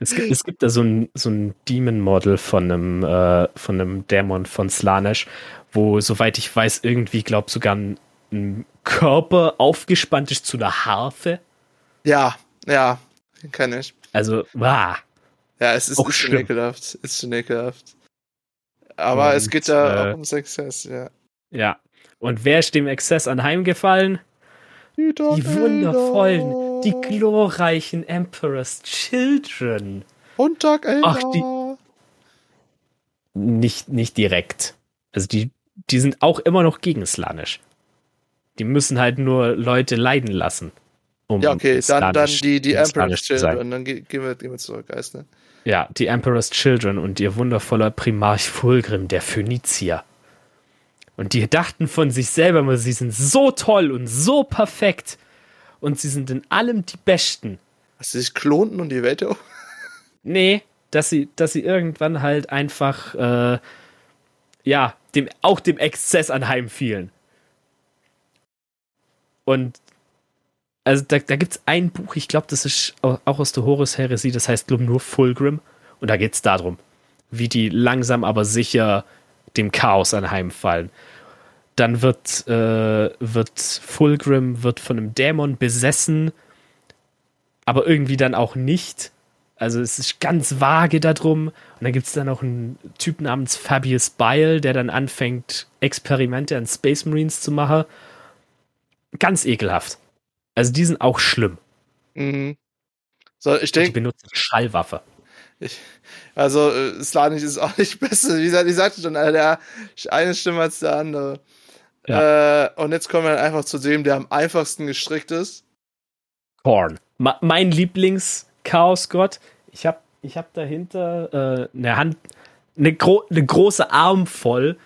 Es gibt, es gibt da so ein, so ein Demon-Model von einem, äh, von einem Dämon von Slanesh, wo, soweit ich weiß, irgendwie, glaub sogar ein, ein Körper aufgespannt ist zu einer Harfe. Ja, ja, den kenn ich. Also, wow. Ja, es ist, ist schon ekelhaft. Ist schon ekelhaft. Aber Und, es geht da äh, auch um Success, ja. Ja. Und wer ist dem Exzess anheimgefallen? Die wundervollen, die glorreichen Emperor's Children. Und Dark Elder. Ach, die- Nicht, nicht direkt. Also die, die sind auch immer noch gegen Slanisch. Die müssen halt nur Leute leiden lassen. Um Ja, okay, dann, dann die, die Emperor's. Children. Dann ge gehen, wir, gehen wir zurück, Geist, ne? Ja, die Emperor's Children und ihr wundervoller Primarch Fulgrim, der Phönizier. Und die dachten von sich selber immer, sie sind so toll und so perfekt. Und sie sind in allem die Besten. Dass sie sich klonten und die Welt auch. Nee, dass sie, dass sie irgendwann halt einfach, äh, ja, dem, auch dem Exzess anheimfielen. Und also da, da gibt es ein Buch, ich glaube, das ist au- auch aus der Horus-Heresie, das heißt, glaube nur Fulgrim. Und da geht es darum, wie die langsam aber sicher dem Chaos anheimfallen. Dann wird, äh, wird Fulgrim wird von einem Dämon besessen, aber irgendwie dann auch nicht. Also es ist ganz vage darum. Und dann gibt es dann noch einen Typ namens Fabius Bile, der dann anfängt, Experimente an Space Marines zu machen. Ganz ekelhaft. Also die sind auch schlimm. Mhm. So, ich Die denke, benutzen Schallwaffe. ich, also äh, Slanich ist auch nicht besser. Wie gesagt, ich sagte schon, der eine Stimme als der andere. Äh, und jetzt kommen wir dann einfach zu dem, der am einfachsten gestrickt ist. Korn. Ma mein Lieblings-Chaos-Gott. Ich habe ich hab dahinter äh, eine Hand, eine, gro eine große Arm voll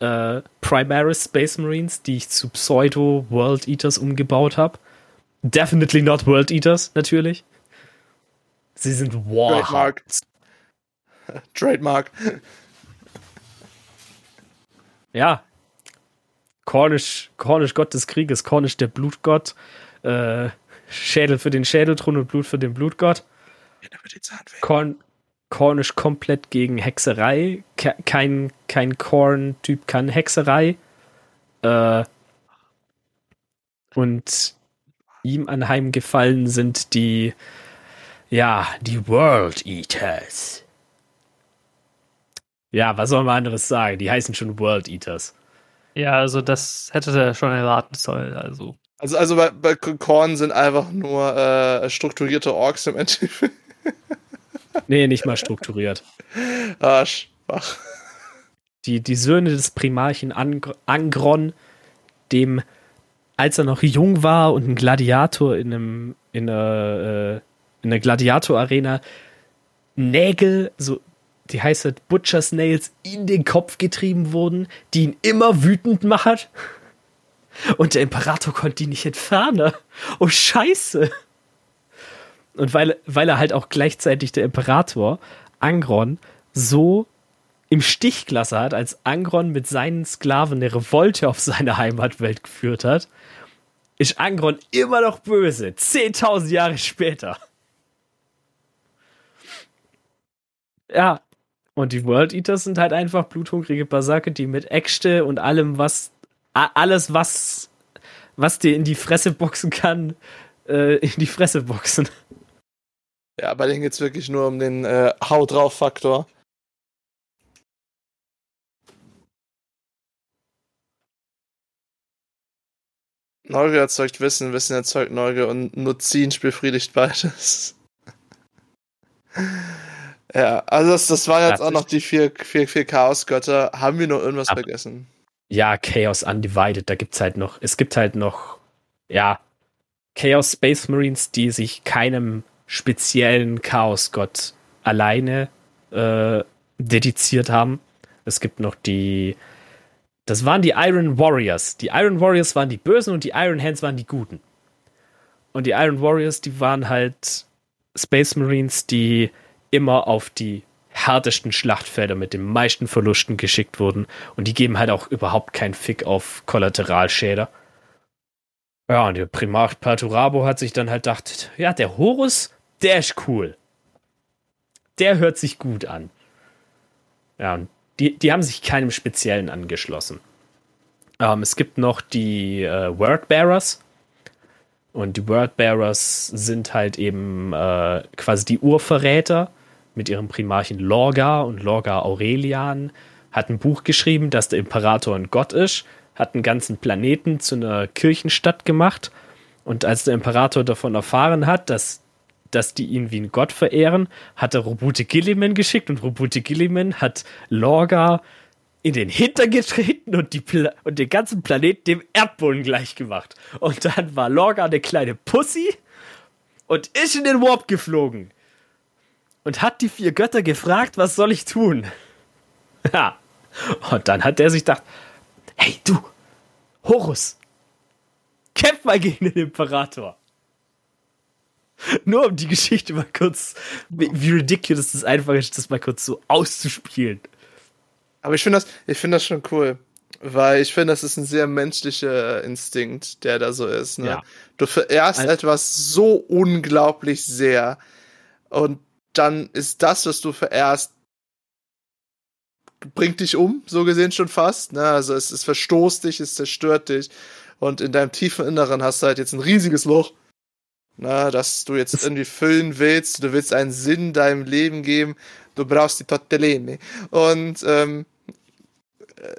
äh, Primaris Space Marines, die ich zu Pseudo World Eaters umgebaut habe. Definitely not World Eaters, natürlich. Sie sind Warhounds. Trademark. Trademark. Ja. Cornish, Cornish Gott des Krieges, Cornish der Blutgott, äh, Schädel für den Schädelthron und Blut für den Blutgott. Korn, Cornish komplett gegen Hexerei. Ke kein, kein Korn-Typ kann Hexerei. Äh, und ihm anheimgefallen sind die, ja, die World Eaters. Ja, was soll man anderes sagen? Die heißen schon World Eaters. Ja, also das hätte er schon erwarten sollen. Also Also, also bei, bei Korn sind einfach nur äh, strukturierte Orks im Endeffekt. Nee, nicht mal strukturiert. ah, schwach. Die, die Söhne des Primarchen Ang Angron, dem, als er noch jung war und ein Gladiator in einem, in einer, äh, in einer Gladiator-Arena Nägel, so, die heißt halt Butcher's Nails, in den Kopf getrieben wurden, die ihn immer wütend machen. Und der Imperator konnte die nicht entfernen. Oh, scheiße. Und weil, weil er halt auch gleichzeitig der Imperator, Angron, so im Stich gelassen hat, als Angron mit seinen Sklaven eine Revolte auf seine Heimatwelt geführt hat, ist Angron immer noch böse. 10.000 Jahre später. Ja. Und die World Eaters sind halt einfach bluthungrige Basake, die mit Äxte und allem, was, alles, was, was dir in die Fresse boxen kann, äh, in die Fresse boxen. Ja, bei denen geht's wirklich nur um den äh, Hau drauf Faktor. Neugier erzeugt Wissen, Wissen erzeugt Neugier und Nuzin befriedigt beides. Ja, also das, das waren jetzt Das auch noch die vier, vier, vier Chaosgötter. Haben wir noch irgendwas Aber- vergessen? Ja, Chaos Undivided, da gibt's halt noch, es gibt halt noch, ja, Chaos Space Marines, die sich keinem speziellen Chaosgott alleine äh, dediziert haben. Es gibt noch die, das waren die Iron Warriors. Die Iron Warriors waren die Bösen und die Iron Hands waren die Guten. Und die Iron Warriors, die waren halt Space Marines, die immer auf die härtesten Schlachtfelder mit den meisten Verlusten geschickt wurden. Und die geben halt auch überhaupt keinen Fick auf Kollateralschäden. Ja, und der Primarch Perturabo hat sich dann halt gedacht, ja, der Horus, der ist cool. Der hört sich gut an. Ja, und die, die haben sich keinem Speziellen angeschlossen. Ähm, es gibt noch die äh, Wordbearers. Und die Wordbearers sind halt eben äh, quasi die Urverräter mit ihrem Primarchen Lorga und Lorga Aurelian. Hat ein Buch geschrieben, dass der Imperator ein Gott ist, hat einen ganzen Planeten zu einer Kirchenstadt gemacht. Und als der Imperator davon erfahren hat, dass, dass die ihn wie einen Gott verehren, hat er Robute Gilliman geschickt und Robute Gilliman hat Lorga in den Hintern getreten und, die Pla und den ganzen Planeten dem Erdboden gleich gemacht. Und dann war Lorga eine kleine Pussy und ist in den Warp geflogen. Und hat die vier Götter gefragt, was soll ich tun? Ja. Und dann hat er sich gedacht, hey du, Horus, kämpf mal gegen den Imperator. Nur um die Geschichte mal kurz, wie, wie ridiculous das einfach ist, das mal kurz so auszuspielen. Aber ich finde das, ich finde das schon cool. Weil ich finde, das ist ein sehr menschlicher Instinkt, der da so ist. Ne? Ja. Du verehrst Also- etwas so unglaublich sehr. Und dann ist das, was du verehrst, bringt dich um, so gesehen schon fast. Ne? Also es, es verstoßt dich, es zerstört dich. Und in deinem tiefen Inneren hast du halt jetzt ein riesiges Loch, na, das du jetzt irgendwie füllen willst. Du willst einen Sinn deinem Leben geben. Du brauchst die Tortellini. Und ähm, äh,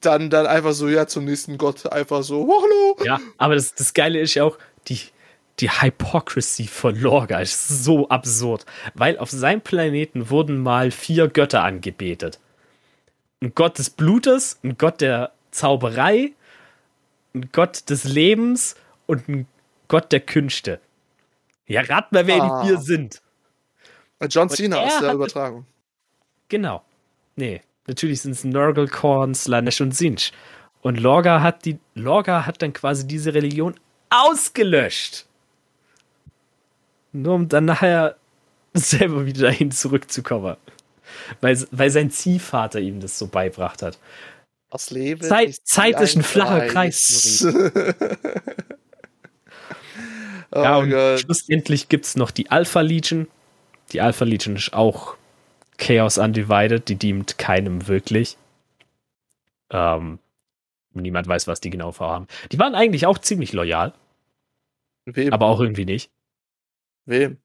dann, dann einfach so, ja, zum nächsten Gott einfach so, oh, hallo. Ja, aber das, das Geile ist ja auch, die, die Hypocrisy von Lorga ist so absurd. Weil auf seinem Planeten wurden mal vier Götter angebetet. Ein Gott des Blutes, ein Gott der Zauberei, ein Gott des Lebens und ein Gott der Künste. Ja, rat mal, wer Ah. die vier sind. John Cena aus der Übertragung. Genau. Nee, natürlich sind es Nurgle, Slanesh und Sinch. Und Lorga hat die Lorga hat dann quasi diese Religion ausgelöscht. Nur um dann nachher selber wieder dahin zurückzukommen. Weil, weil sein Ziehvater ihm das so beibracht hat. Das Leben Zeit- ist Zeit ist ein flacher Kreis, oh ja, und Gott. schlussendlich gibt es noch die Alpha Legion. Die Alpha Legion ist auch Chaos Undivided, die dient keinem wirklich. Ähm, niemand weiß, was die genau vorhaben. Die waren eigentlich auch ziemlich loyal, Wem? aber auch irgendwie nicht. Wem?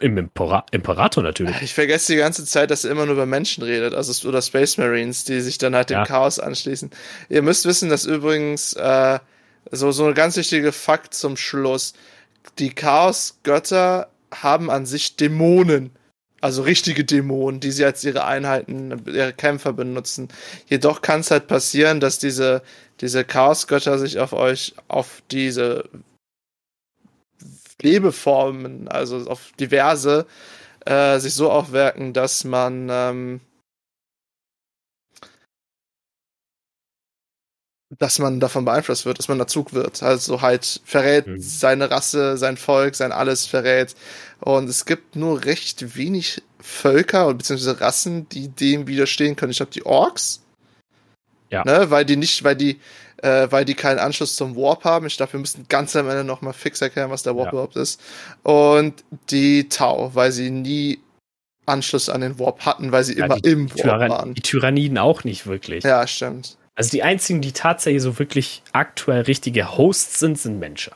Im Impera Imperator natürlich. Ich vergesse die ganze Zeit, dass er immer nur über Menschen redet, also oder Space Marines, die sich dann halt dem Ja. Chaos anschließen. Ihr müsst wissen, dass übrigens äh, so so ein ganz wichtiger Fakt zum Schluss: Die Chaos-Götter haben an sich Dämonen, also richtige Dämonen, die sie als ihre Einheiten, ihre Kämpfer benutzen. Jedoch kann es halt passieren, dass diese diese Chaos-Götter sich auf euch, auf diese Lebeformen, also auf diverse, äh, sich so aufwerken, dass man ähm, dass man davon beeinflusst wird, dass man dazu wird. Also halt verrät Mhm. seine Rasse, sein Volk, sein alles verrät. Und es gibt nur recht wenig Völker und beziehungsweise Rassen, die dem widerstehen können. Ich glaube, die Orks. Ja. Ne, weil die nicht, weil die, äh, weil die keinen Anschluss zum Warp haben. Ich glaube, wir müssen ganz am Ende nochmal fix erklären, was der Warp Ja. überhaupt ist. Und die Tau, weil sie nie Anschluss an den Warp hatten, weil sie Ja, immer im Warp Tyran waren. die Tyranniden auch nicht wirklich. Ja, stimmt. Also die einzigen, die tatsächlich so wirklich aktuell richtige Hosts sind, sind Menschen.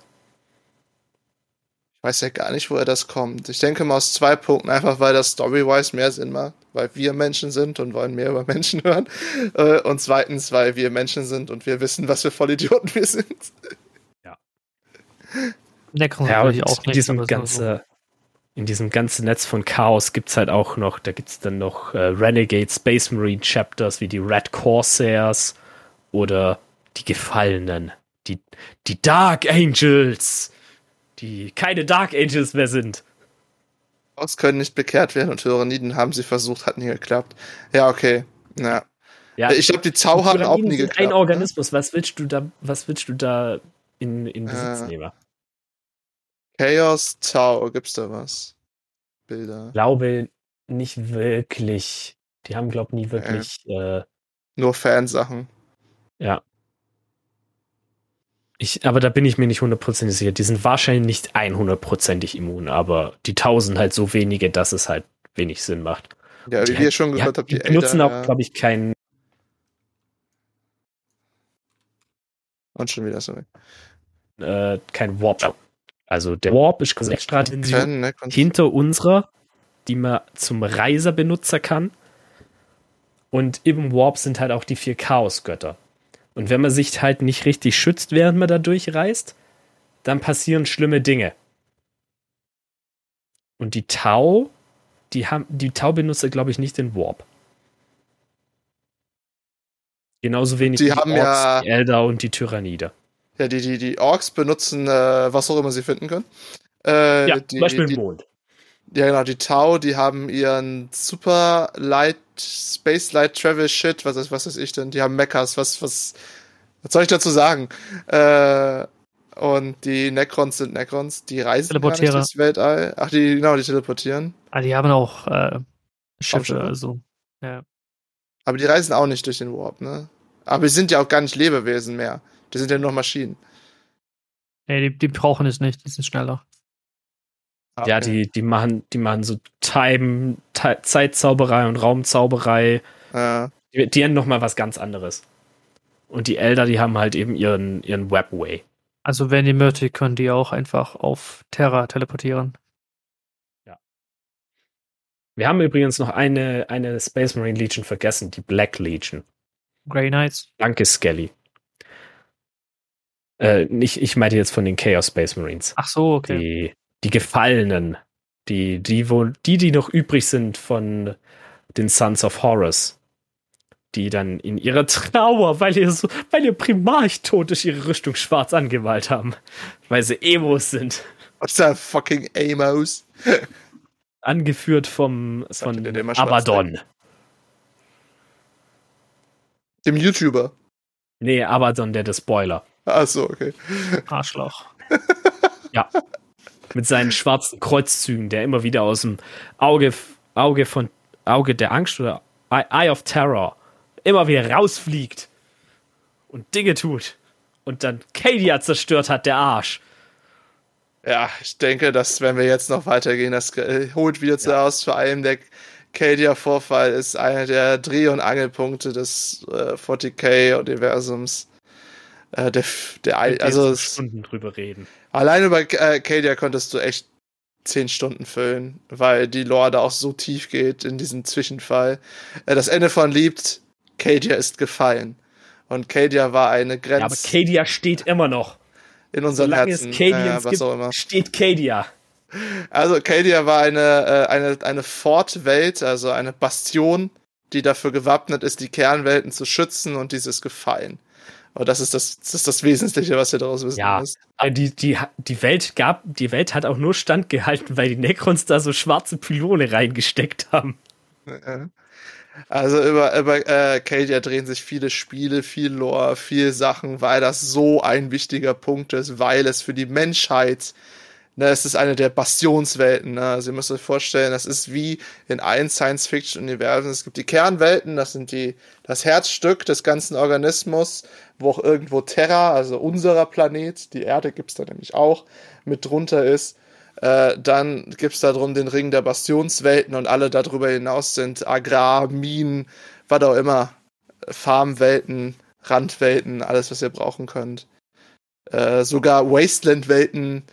Ich weiß ja gar nicht, woher das kommt. Ich denke mal aus zwei Punkten, einfach weil das story-wise mehr Sinn macht, weil wir Menschen sind und wollen mehr über Menschen hören. Äh, Und zweitens, weil wir Menschen sind und wir wissen, was für Vollidioten wir sind. Der kann Ja, natürlich und auch in nicht. diesem ganze, in diesem ganzen Netz von Chaos gibt es halt auch noch, da gibt es dann noch äh, Renegade Space Marine Chapters wie die Red Corsairs oder die Gefallenen, die, die Dark Angels, die keine Dark Angels mehr sind. Aus können nicht bekehrt werden und Tyranniden haben sie versucht, hat nie geklappt. Ja, okay. Ja. Ja, ich glaube, die Zau haben auch nie geklappt. Ein ne? Organismus, was willst du da, was willst du da in, in Besitz Äh, nehmen? Chaos Tau, gibt's da was? Bilder. glaube nicht wirklich. Die haben, glaube nie wirklich, äh, Nur Fansachen. ja. Ich, aber da bin ich mir nicht hundertprozentig sicher. Die sind wahrscheinlich nicht 100%ig immun, aber die tausend halt so wenige, dass es halt wenig Sinn macht. Ja, wie die, ihr schon gehört habt, die die Elder, auch, ja. glaube ich, keinen. Und schon wieder so. Äh, kein Warp. Also der Warp ist quasi extra Dimension ne? Hinter unserer, die man zum Reiser benutzen kann. Und im Warp sind halt auch die vier Chaosgötter. Und wenn man sich halt nicht richtig schützt, während man da durchreist, dann passieren schlimme Dinge. Und die Tau, die haben, die Tau benutzt, glaube ich, nicht den Warp. Genauso wenig Die haben ja- die Elder und die Tyrannide. Ja, die, die, die Orks benutzen, äh, was auch immer sie finden können. Äh, Ja, die, zum Beispiel die, den Mond. Ja, genau, die Tau, die haben ihren Super Light, Space Light Travel Shit, was ist, was ist ich denn? Die haben Mechas, was, was, was soll ich dazu sagen? Äh, und die Necrons sind Necrons, die reisen gar nicht Weltall. Ach, die, genau, die teleportieren. Ah, die haben auch äh, Schiffe, also. Ja. Aber die reisen auch nicht durch den Warp, ne? Aber die sind ja auch gar nicht Lebewesen mehr. Die sind ja nur Maschinen. Nee, die, die brauchen es nicht, die sind schneller. Ah, Ja, okay. die, die machen, die machen so Time, Ti- Zeitzauberei und Raumzauberei. Äh, Die, die haben noch mal was ganz anderes. Und die Elder, die haben halt eben ihren, ihren Webway. Also wenn die möchte, können die auch einfach auf Terra teleportieren. Wir haben übrigens noch eine, eine Space Marine Legion vergessen, die Black Legion. Grey Knights. Danke, Skelly. Äh, nicht, ich meinte jetzt von den Chaos Space Marines. Ach so, okay. Die, die Gefallenen. Die, die, wo, die, die noch übrig sind von den Sons of Horus. Die dann in ihrer Trauer, weil ihr so, weil ihr Primarch tot ist, ihre Rüstung schwarz angemalt haben. Weil sie Emos sind. what's that fucking Amos? Angeführt vom, von Abaddon. Dem YouTuber. Nee, Abaddon, der der Spoiler. Ach so, okay. Arschloch. Mit seinen schwarzen Kreuzzügen, der immer wieder aus dem Auge, Auge von Auge der Angst oder Eye of Terror immer wieder rausfliegt und Dinge tut. Und dann Cadia zerstört hat, der Arsch. Ja, ich denke, dass wenn wir jetzt noch weitergehen, das äh, holt wieder zu aus. Vor allem der Cadia-Vorfall ist einer der Dreh- und Angelpunkte des äh, 40k-Universums. Äh, der, der, also Stunden drüber reden. allein über äh, Cadia konntest du echt zehn Stunden füllen, weil die Lore da auch so tief geht in diesem Zwischenfall. Äh, das Ende von Liebt, Cadia ist gefallen. Und Cadia war eine Grenze Ja, aber Cadia steht immer noch. in unseren Solange Herzen. es Cadians Ja, was gibt, auch immer. steht Cadia. Also Cadia war eine, äh, eine, eine Fortwelt, also eine Bastion, die dafür gewappnet ist, die Kernwelten zu schützen und dieses Gefallen. Aber das ist das, das ist das Wesentliche, was ihr daraus wissen Ja. müsst. Aber die, die, die Welt gab, die Welt hat auch nur standgehalten, weil die Necrons da so schwarze Pylone reingesteckt haben. Also über, über äh, Cadia drehen sich viele Spiele, viel Lore, viel Sachen, weil das so ein wichtiger Punkt ist, weil es für die Menschheit, ne, es ist eine der Bastionswelten. Ne? Also ihr müsst euch vorstellen, das ist wie in allen Science-Fiction-Universen. Es gibt die Kernwelten, das sind die, das Herzstück des ganzen Organismus, wo auch irgendwo Terra, also unserer Planet, die Erde gibt's da nämlich auch, mit drunter ist. Äh, dann gibt's da drum den Ring der Bastionswelten und alle darüber hinaus sind Agrar, Minen, was auch immer, Farmwelten, Randwelten, alles, was ihr brauchen könnt. Äh, sogar Wasteland-Welten.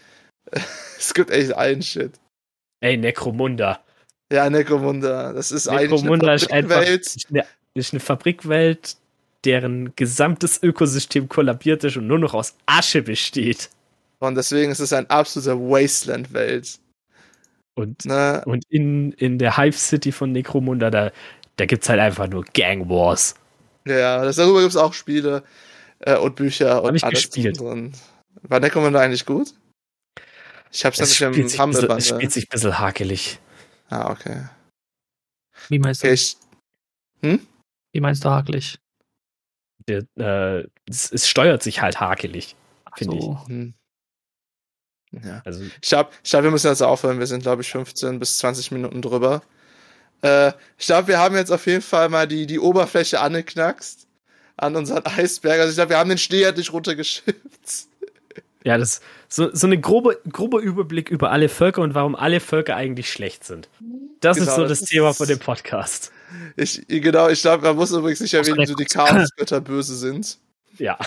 es gibt echt allen Shit. Ey, Necromunda. Ja, Necromunda, das ist eigentlich Necromunda eine ist einfach Fabrikwelt. ist eine, ist eine Fabrikwelt, deren gesamtes Ökosystem kollabiert ist und nur noch aus Asche besteht. Und deswegen ist es ein absoluter Wasteland-Welt. Und, Ne? und in, in der Hive City von Necromunda, da, da gibt es halt einfach nur Gang Wars. Ja, das, darüber gibt es auch Spiele äh, und Bücher und ich alles gespielt. drin. War Necromunda eigentlich gut? Ich hab's Es nämlich spielt, im sich ein bisschen, Humble es spielt sich ein bisschen hakelig. Ah, okay. Wie meinst du? okay ich, Wie meinst du hakelig? Der, äh, es, es steuert sich halt hakelig, finde ich. So. hm. Ja. Also, Ich glaube, ich glaub, wir müssen jetzt aufhören. Wir sind, glaube ich, 15 bis 20 Minuten drüber. Äh, ich glaube, wir haben jetzt auf jeden Fall mal die, die Oberfläche angeknackst an unseren Eisberg. Also ich glaube, wir haben den Schnee endlich runtergeschippt. Ja, das so, so eine grobe, grober Überblick über alle Völker und warum alle Völker eigentlich schlecht sind. Das ist Genau, so das das Thema ist- von dem Podcast. Ich, genau, ich glaube, man muss übrigens nicht erwähnen, wieso die Chaosgötter böse sind. Ja.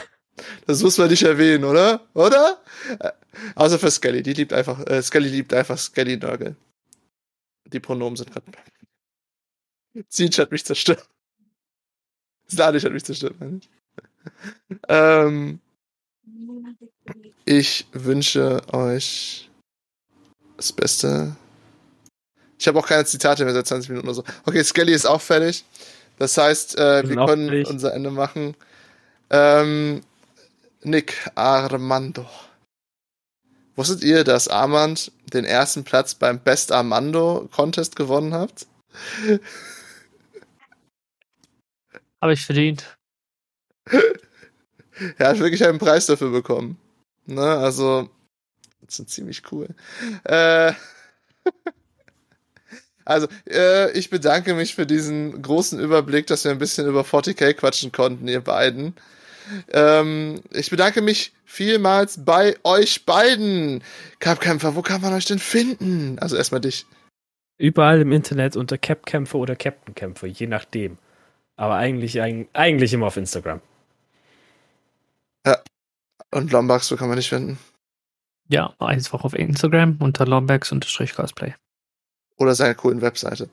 Das muss man nicht erwähnen, oder? Oder? Äh, außer für Skelly. Die liebt einfach, äh, Skelly liebt einfach Skelly Nörgel. Die Pronomen sind gerade. Siege hat mich zerstört. Slanisch hat mich zerstört, meine ich. ähm, ich wünsche euch das Beste. Ich habe auch keine Zitate mehr seit 20 Minuten oder so. Okay, Skelly ist auch fertig. Das heißt, äh, Wir können fertig. unser Ende machen. Ähm, Nick Armando. Wusstet ihr, dass Armand den ersten Platz beim Best Armando Contest gewonnen hat? Habe ich verdient. Er hat wirklich einen Preis dafür bekommen. Ne, also, das ist ziemlich cool. Äh, also, äh, ich bedanke mich für diesen großen Überblick, dass wir ein bisschen über 40k quatschen konnten, ihr beiden. Ähm, ich bedanke mich vielmals bei euch beiden. Kampfkämpfer, wo kann man euch denn finden? Also erstmal dich. Überall im Internet unter Capkämpfer oder Captain-Kämpfer, je nachdem. Aber eigentlich, eig- eigentlich immer auf Instagram. Und Lombax, wo kann man dich finden? Ja, einfach auf Instagram unter Lombax-Cosplay. Oder seiner coolen Webseite.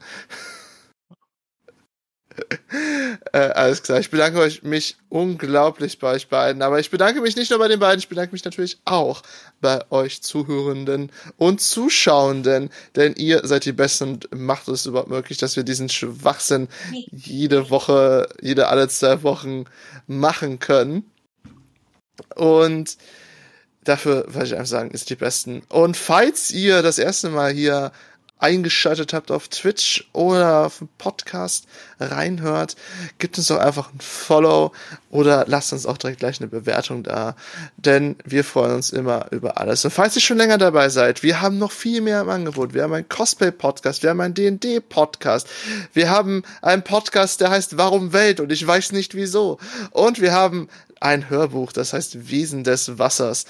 äh, alles klar. Ich bedanke euch mich unglaublich bei euch beiden. Aber ich bedanke mich nicht nur bei den beiden, ich bedanke mich natürlich auch bei euch Zuhörenden und Zuschauenden, denn ihr seid die Besten und macht es überhaupt möglich, dass wir diesen Schwachsinn jede Woche, jede alle zwei Wochen machen können. Und dafür wollte ich einfach sagen, ist die Besten. Und falls ihr das erste Mal hier eingeschaltet habt auf Twitch oder auf dem Podcast reinhört, gebt uns doch einfach ein Follow oder lasst uns auch direkt gleich eine Bewertung da, denn wir freuen uns immer über alles. Und falls ihr schon länger dabei seid, wir haben noch viel mehr im Angebot. Wir haben einen Cosplay-Podcast, wir haben einen D&D-Podcast, wir haben einen Podcast, der heißt Warum Welt und ich weiß nicht wieso. Und wir haben ein Hörbuch, das heißt Wesen des Wassers,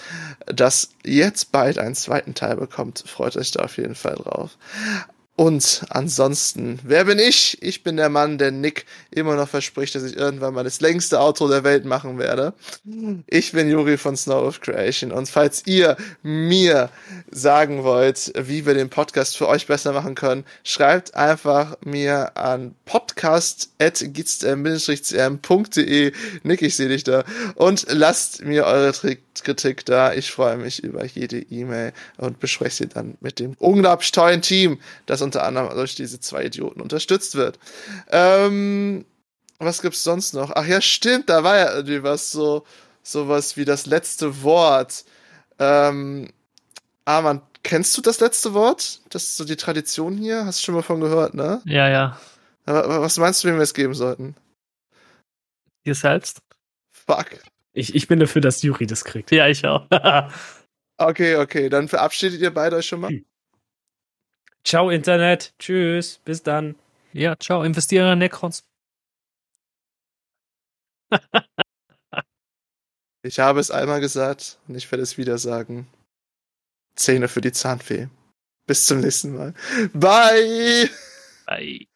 das jetzt bald einen zweiten Teil bekommt. Freut euch da auf jeden Fall drauf. Und ansonsten, wer bin ich? Ich bin der Mann, der Nick immer noch verspricht, dass ich irgendwann mal das längste Outro der Welt machen werde. Ich bin Juri von Snow of Creation und falls ihr mir sagen wollt, wie wir den Podcast für euch besser machen können, schreibt einfach mir an podcast.gizm-cm.de Nick, ich sehe dich da und lasst mir eure Kritik da. Ich freue mich über jede E-Mail und bespreche sie dann mit dem unglaublich tollen Team, das unter anderem durch diese zwei Idioten unterstützt wird. Ähm, was gibt's sonst noch? Ach ja, stimmt, da war ja irgendwie was so, sowas wie das letzte Wort. Ähm, Arman, kennst du das letzte Wort? Das ist so die Tradition hier. Hast du schon mal von gehört, ne? Ja, ja. Aber was meinst du, wem wir es geben sollten? Dir selbst? Fuck. Ich, ich bin dafür, dass Juri das kriegt. Ja, ich auch. Okay, okay, dann verabschiedet ihr beide euch schon mal. Ciao, Internet. Tschüss. Bis dann. ja, ciao. Investiere in Necrons. Ich habe es einmal gesagt und ich werde es wieder sagen. Zähne für die Zahnfee. Bis zum nächsten Mal. Bye! Bye.